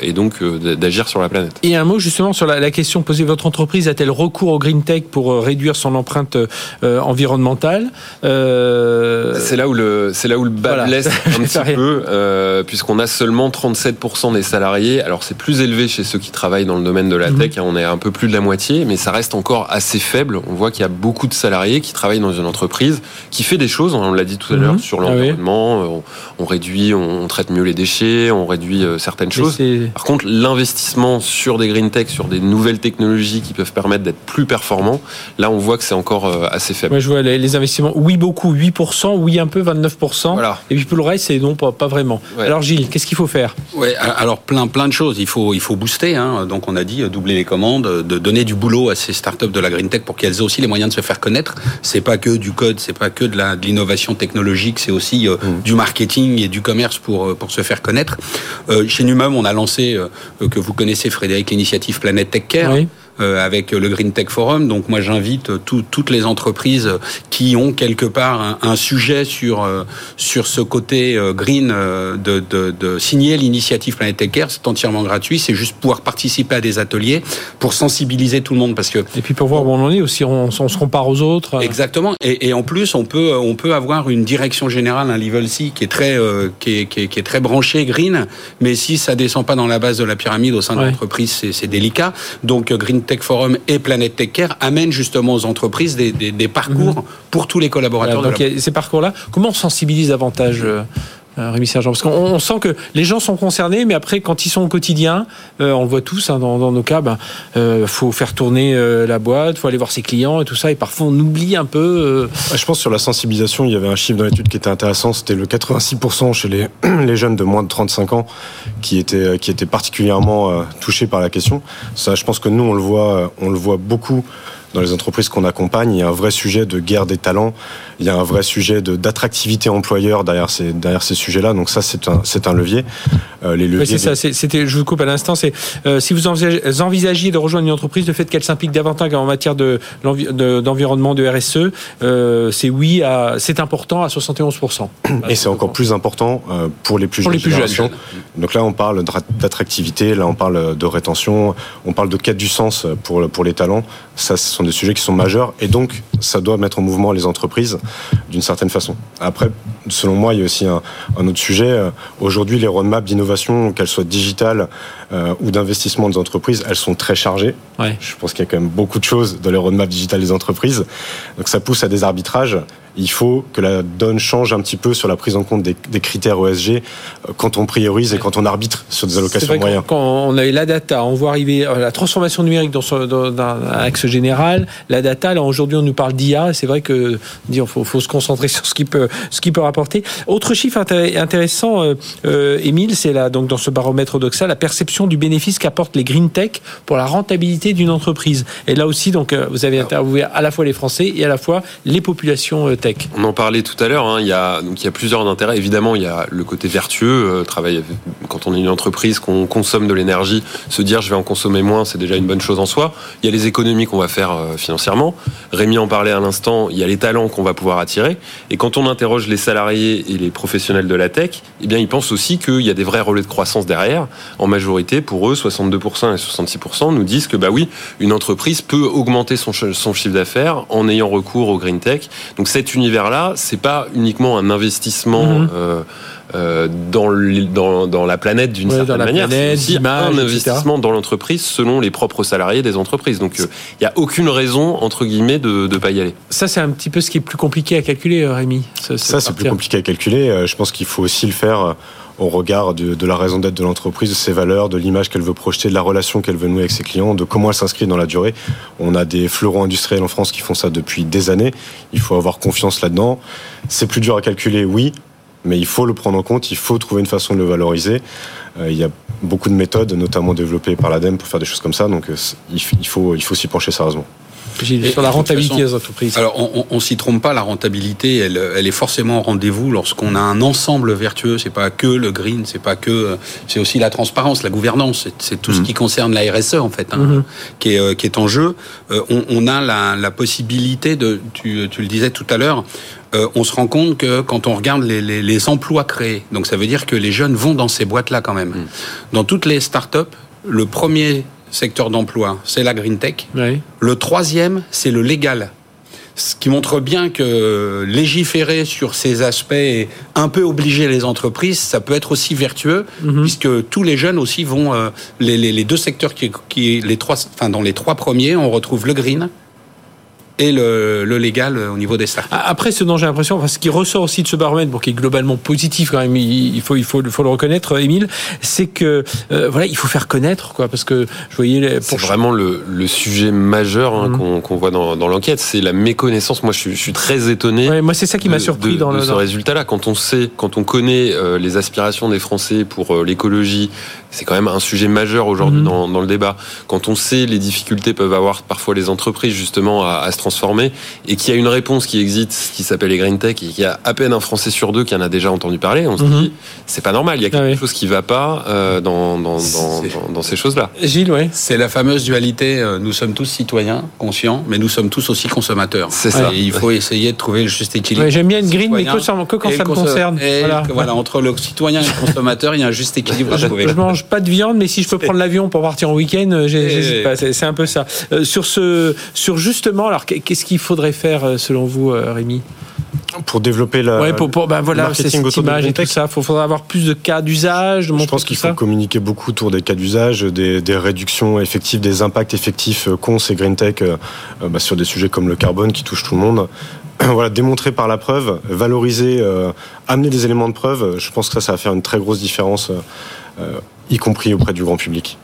et donc d'agir sur la planète. Et un mot justement sur la, question posée votre entreprise a-t-elle recours au green tech pour réduire son empreinte environnementale C'est là où le c'est là où le bas blesse un petit peu, puisqu'on a seulement 37% des salariés. Alors c'est plus élevé chez ceux qui travaillent dans le domaine de la mhm. tech. Hein, on est un peu plus de la moitié, mais ça reste encore assez faible. On voit qu'il y a beaucoup de salariés qui travaillent dans une entreprise qui fait des choses, on l'a dit tout à l'heure, mhm. sur ah l'environnement. Euh, on, réduit, on, traite mieux les déchets, on réduit euh, certaines choses. Par contre, l'investissement sur des green tech, sur des nouvelles technologies qui peuvent permettre d'être plus performants, là, on voit que c'est encore euh, assez faible. Moi, je vois les, investissements, oui beaucoup, 8%, oui un peu, 29%. Voilà. Et puis pour le reste, c'est non, pas, vraiment. Alors Gilles, qu'est-ce qu'il faut faire? Ouais, alors plein, plein de choses. Il faut, il faut booster. Hein. Donc on a dit doubler les commandes, de donner du boulot à ces startups de la green tech pour qu'elles aient aussi les moyens de se faire connaître. C'est pas que du code, c'est pas que de l'innovation technologique, c'est aussi euh, mmh. du marketing et du commerce pour euh, pour se faire connaître. Euh, chez Numum, on a lancé que vous connaissez Frédéric l'initiative Planète Tech Care. Euh, avec le Green Tech Forum. Donc moi j'invite toutes les entreprises qui ont quelque part un, sujet sur euh, sur ce côté euh, green de, de, de signer l'initiative Planet Tech Care. C'est entièrement gratuit. C'est juste pouvoir participer à des ateliers pour sensibiliser tout le monde parce que et puis pour voir où on en est aussi. On, on se compare aux autres. Exactement. Et, et, en plus on peut on peut avoir une direction générale, un level C qui est très qui, est, qui, est, qui, est, très branché green. Mais si ça descend pas dans la base de la pyramide au sein de l'entreprise, c'est délicat. Donc Green Tech Forum et Planète Tech Care amènent justement aux entreprises des, parcours mhm. pour tous les collaborateurs. donc ces parcours-là, comment on sensibilise davantage euh, Rémi Sergent Parce qu'on sent que les gens sont concernés, mais après, quand ils sont au quotidien, euh, on le voit tous hein, dans, nos cas, il ben, euh, faut faire tourner la boîte, faut aller voir ses clients et tout ça, et parfois on oublie un peu. Je pense sur la sensibilisation, il y avait un chiffre dans l'étude qui était intéressant, c'était le 86% chez les, jeunes de moins de 35 ans qui étaient, particulièrement touchés par la question. Ça, je pense que nous, on le voit beaucoup dans les entreprises qu'on accompagne, il y a un vrai sujet de guerre des talents, il y a un vrai sujet d'attractivité employeur derrière ces, derrière ces sujets-là. Donc ça, c'est un, un levier. les leviers. c'est ça. C'était, je vous coupe à l'instant. C'est si vous envisagiez de rejoindre une entreprise, le fait qu'elle s'implique davantage en matière de, d'environnement, de RSE, c'est oui, c'est important à 71 Et c'est encore plus important pour les plus jeunes. Les plus jeunes. Donc là, on parle d'attractivité, là, on parle de rétention, on parle de quête du sens pour pour les talents. Ça, ce sont des sujets qui sont majeurs, et donc ça doit mettre en mouvement les entreprises d'une certaine façon. Après, selon moi, il y a aussi un, autre sujet. Aujourd'hui, les roadmaps d'innovation, qu'elles soient digitales euh, ou d'investissement des entreprises, elles sont très chargées. Je pense qu'il y a quand même beaucoup de choses dans les roadmaps digitales des entreprises. Donc ça pousse à des arbitrages il faut que la donne change un petit peu sur la prise en compte des, critères ESG euh, quand on priorise et quand on arbitre sur des allocations de moyens. Quand on a eu la data, on voit arriver euh, la transformation numérique dans, un axe général. La data, là aujourd'hui on nous parle d'IA. C'est vrai que il faut, faut, se concentrer sur ce qui peut, ce qui peut rapporter. Autre chiffre intéressant, euh, Émile, c'est là donc dans ce baromètre Doxa, la perception du bénéfice qu'apportent les green tech pour la rentabilité d'une entreprise. Et là aussi, donc vous avez interviewé à la fois les Français et à la fois les populations on en parlait tout à l'heure. Hein, il y a plusieurs intérêts. Évidemment, il y a le côté vertueux. Euh, quand on est une entreprise, qu'on consomme de l'énergie, se dire je vais en consommer moins, c'est déjà une bonne chose en soi. Il y a les économies qu'on va faire euh, financièrement. Rémi en parlait à l'instant. Il y a les talents qu'on va pouvoir attirer. Et quand on interroge les salariés et les professionnels de la tech, eh bien ils pensent aussi qu'il y a des vrais relais de croissance derrière. En majorité, pour eux, 62% et 66% nous disent que bah oui, une entreprise peut augmenter son, son chiffre d'affaires en ayant recours au green tech. Donc cette univers-là, c'est pas uniquement un investissement mhm. euh, euh, dans, dans, la planète d'une certaine manière, c'est aussi un investissement dans l'entreprise selon les propres salariés des entreprises. Donc il euh, n'y a aucune raison, entre guillemets, de ne pas y aller. Ça, c'est un petit peu ce qui est plus compliqué à calculer, Rémi. Ça, c'est plus compliqué à calculer. Je pense qu'il faut aussi le faire au regard de, la raison d'être de l'entreprise, de ses valeurs, de l'image qu'elle veut projeter, de la relation qu'elle veut nouer avec ses clients, de comment elle s'inscrit dans la durée. On a des fleurons industriels en France qui font ça depuis des années. Il faut avoir confiance là-dedans. C'est plus dur à calculer, oui, mais il faut le prendre en compte, il faut trouver une façon de le valoriser. Euh, il y a beaucoup de méthodes, notamment développées par l'ADEME, pour faire des choses comme ça, donc euh, il faut, il faut s'y pencher sérieusement sur la rentabilité des entreprises. Alors, on, s'y trompe pas, la rentabilité, elle, elle est forcément au rendez-vous lorsqu'on a un ensemble vertueux. C'est pas que le green, c'est pas que, c'est aussi la transparence, la gouvernance, c'est tout ce mhm. qui concerne la RSE en fait, hein, mhm. qui, est, euh, qui est en jeu. Euh, on, on, a la, la, possibilité de, tu, tu le disais tout à l'heure, euh, on se rend compte que quand on regarde les, les, les, emplois créés, donc ça veut dire que les jeunes vont dans ces boîtes-là quand même. Mhm. Dans toutes les startups, le premier secteur d'emploi, c'est la green tech. Le troisième, c'est le légal. Ce qui montre bien que légiférer sur ces aspects et un peu obliger les entreprises, ça peut être aussi vertueux, mhm. puisque tous les jeunes aussi vont euh, les, deux secteurs qui, qui les trois, enfin dans les trois premiers, on retrouve le green, et le, légal au niveau des startups. Après, ce dont j'ai l'impression, enfin, ce qui ressort aussi de ce baromètre, bon, qui est globalement positif quand même, il faut, il faut, il faut le reconnaître, Émile, c'est que euh, voilà, il faut faire connaître, quoi, parce que je voyais. C'est vraiment le, le, sujet majeur hein, mhm. qu'on voit dans, dans l'enquête, c'est la méconnaissance. Moi, je suis, je suis très étonné. Ouais, moi, c'est ça qui m'a surpris dans de ce résultat-là. Quand on sait, quand on connaît euh, les aspirations des Français pour euh, l'écologie, c'est quand même un sujet majeur aujourd'hui mhm. dans, dans, le débat. Quand on sait les difficultés peuvent avoir parfois les entreprises justement à, à se transformer et qu'il y a une réponse qui existe, qui s'appelle les green tech, et qu'il y a à peine un Français sur deux qui en a déjà entendu parler, on se dit, mhm. c'est pas normal, il y a quelque ah chose qui va pas euh, dans, dans, dans, ces choses-là. Gilles, oui. C'est la fameuse dualité, euh, nous sommes tous citoyens, conscients, mais nous sommes tous aussi consommateurs. C'est ça. Et il faut essayer de trouver le juste équilibre. J'aime bien une green, mais que, quand ça me concerne. voilà. entre le citoyen et le consommateur, il y a un juste équilibre à trouver. Je mange pas de viande, mais si je peux prendre l'avion pour partir en week-end, euh, c'est un peu ça. sur, ce, sur justement, alors qu'est-ce qui qu'il faudrait faire euh, selon vous, euh, Rémi pour développer la ouais, pour, pour ben voilà, marketing cette image et tout ça, il faudrait avoir plus de cas d'usage. Je pense qu'il faut communiquer beaucoup autour des cas d'usage, des, des, réductions effectives, des impacts effectifs euh, qu'ont ces green tech bah, sur des sujets comme le carbone qui touche tout le monde. voilà, démontrer par la preuve, valoriser, amener des éléments de preuve. Je pense que ça, ça va faire une très grosse différence y compris auprès du grand public.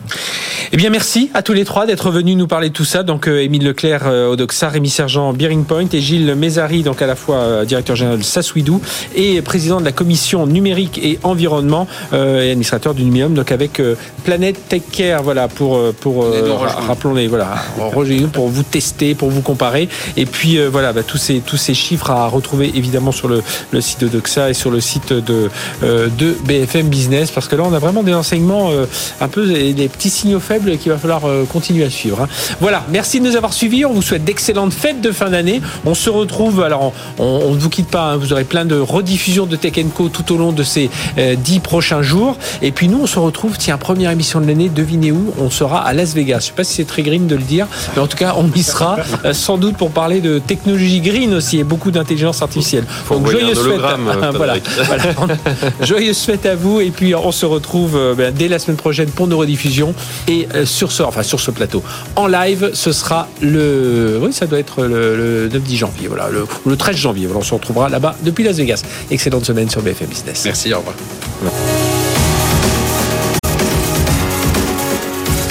Eh bien, merci à tous les trois d'être venus nous parler de tout ça. Donc, euh, Émile Leclerc, euh, Odoxa, Rémi Sergent, Bearing Point et Gilles Mézari, donc à la fois euh, directeur général de Sassuidou et président de la commission numérique et environnement euh, et administrateur du Numium, donc avec euh, Planète Tech Care, voilà, pour, euh, pour Venez nous ra- rejoindre. rappelons-les, voilà, rejoignez-nous pour vous tester, pour vous comparer. Et puis, euh, voilà, bah, tous, ces, tous ces chiffres à retrouver évidemment sur le, le site de Doxa et sur le site de, euh, de BFM Business, parce que là, on a vraiment des enseignements euh, un peu des, des petits signaux faibles qu'il va falloir euh, continuer à suivre. hein. Voilà, merci de nous avoir suivis. On vous souhaite d'excellentes fêtes de fin d'année. On se retrouve, alors on ne vous quitte pas, hein. vous aurez plein de rediffusions de Tech Co tout au long de ces euh, dix prochains jours. Et puis nous, on se retrouve, tiens, première émission de l'année, devinez où? On sera à Las Vegas. Je sais pas si c'est très green de le dire, mais en tout cas, on y sera euh, sans doute pour parler de technologie green aussi et beaucoup d'intelligence artificielle. Faut joyeuses fêtes. hologramme, euh, voilà. Voilà. Joyeuses fêtes à vous et puis on se retrouve euh, ben, dès la semaine prochaine pour nos rediffusions et euh, sur ce enfin sur ce plateau en live ce sera le oui ça doit être le, le 9-10 janvier voilà le, le 13 janvier voilà on se retrouvera là-bas depuis Las Vegas excellente semaine sur BFM Business Merci, au revoir.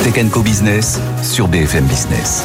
Tech Co Business sur BFM Business.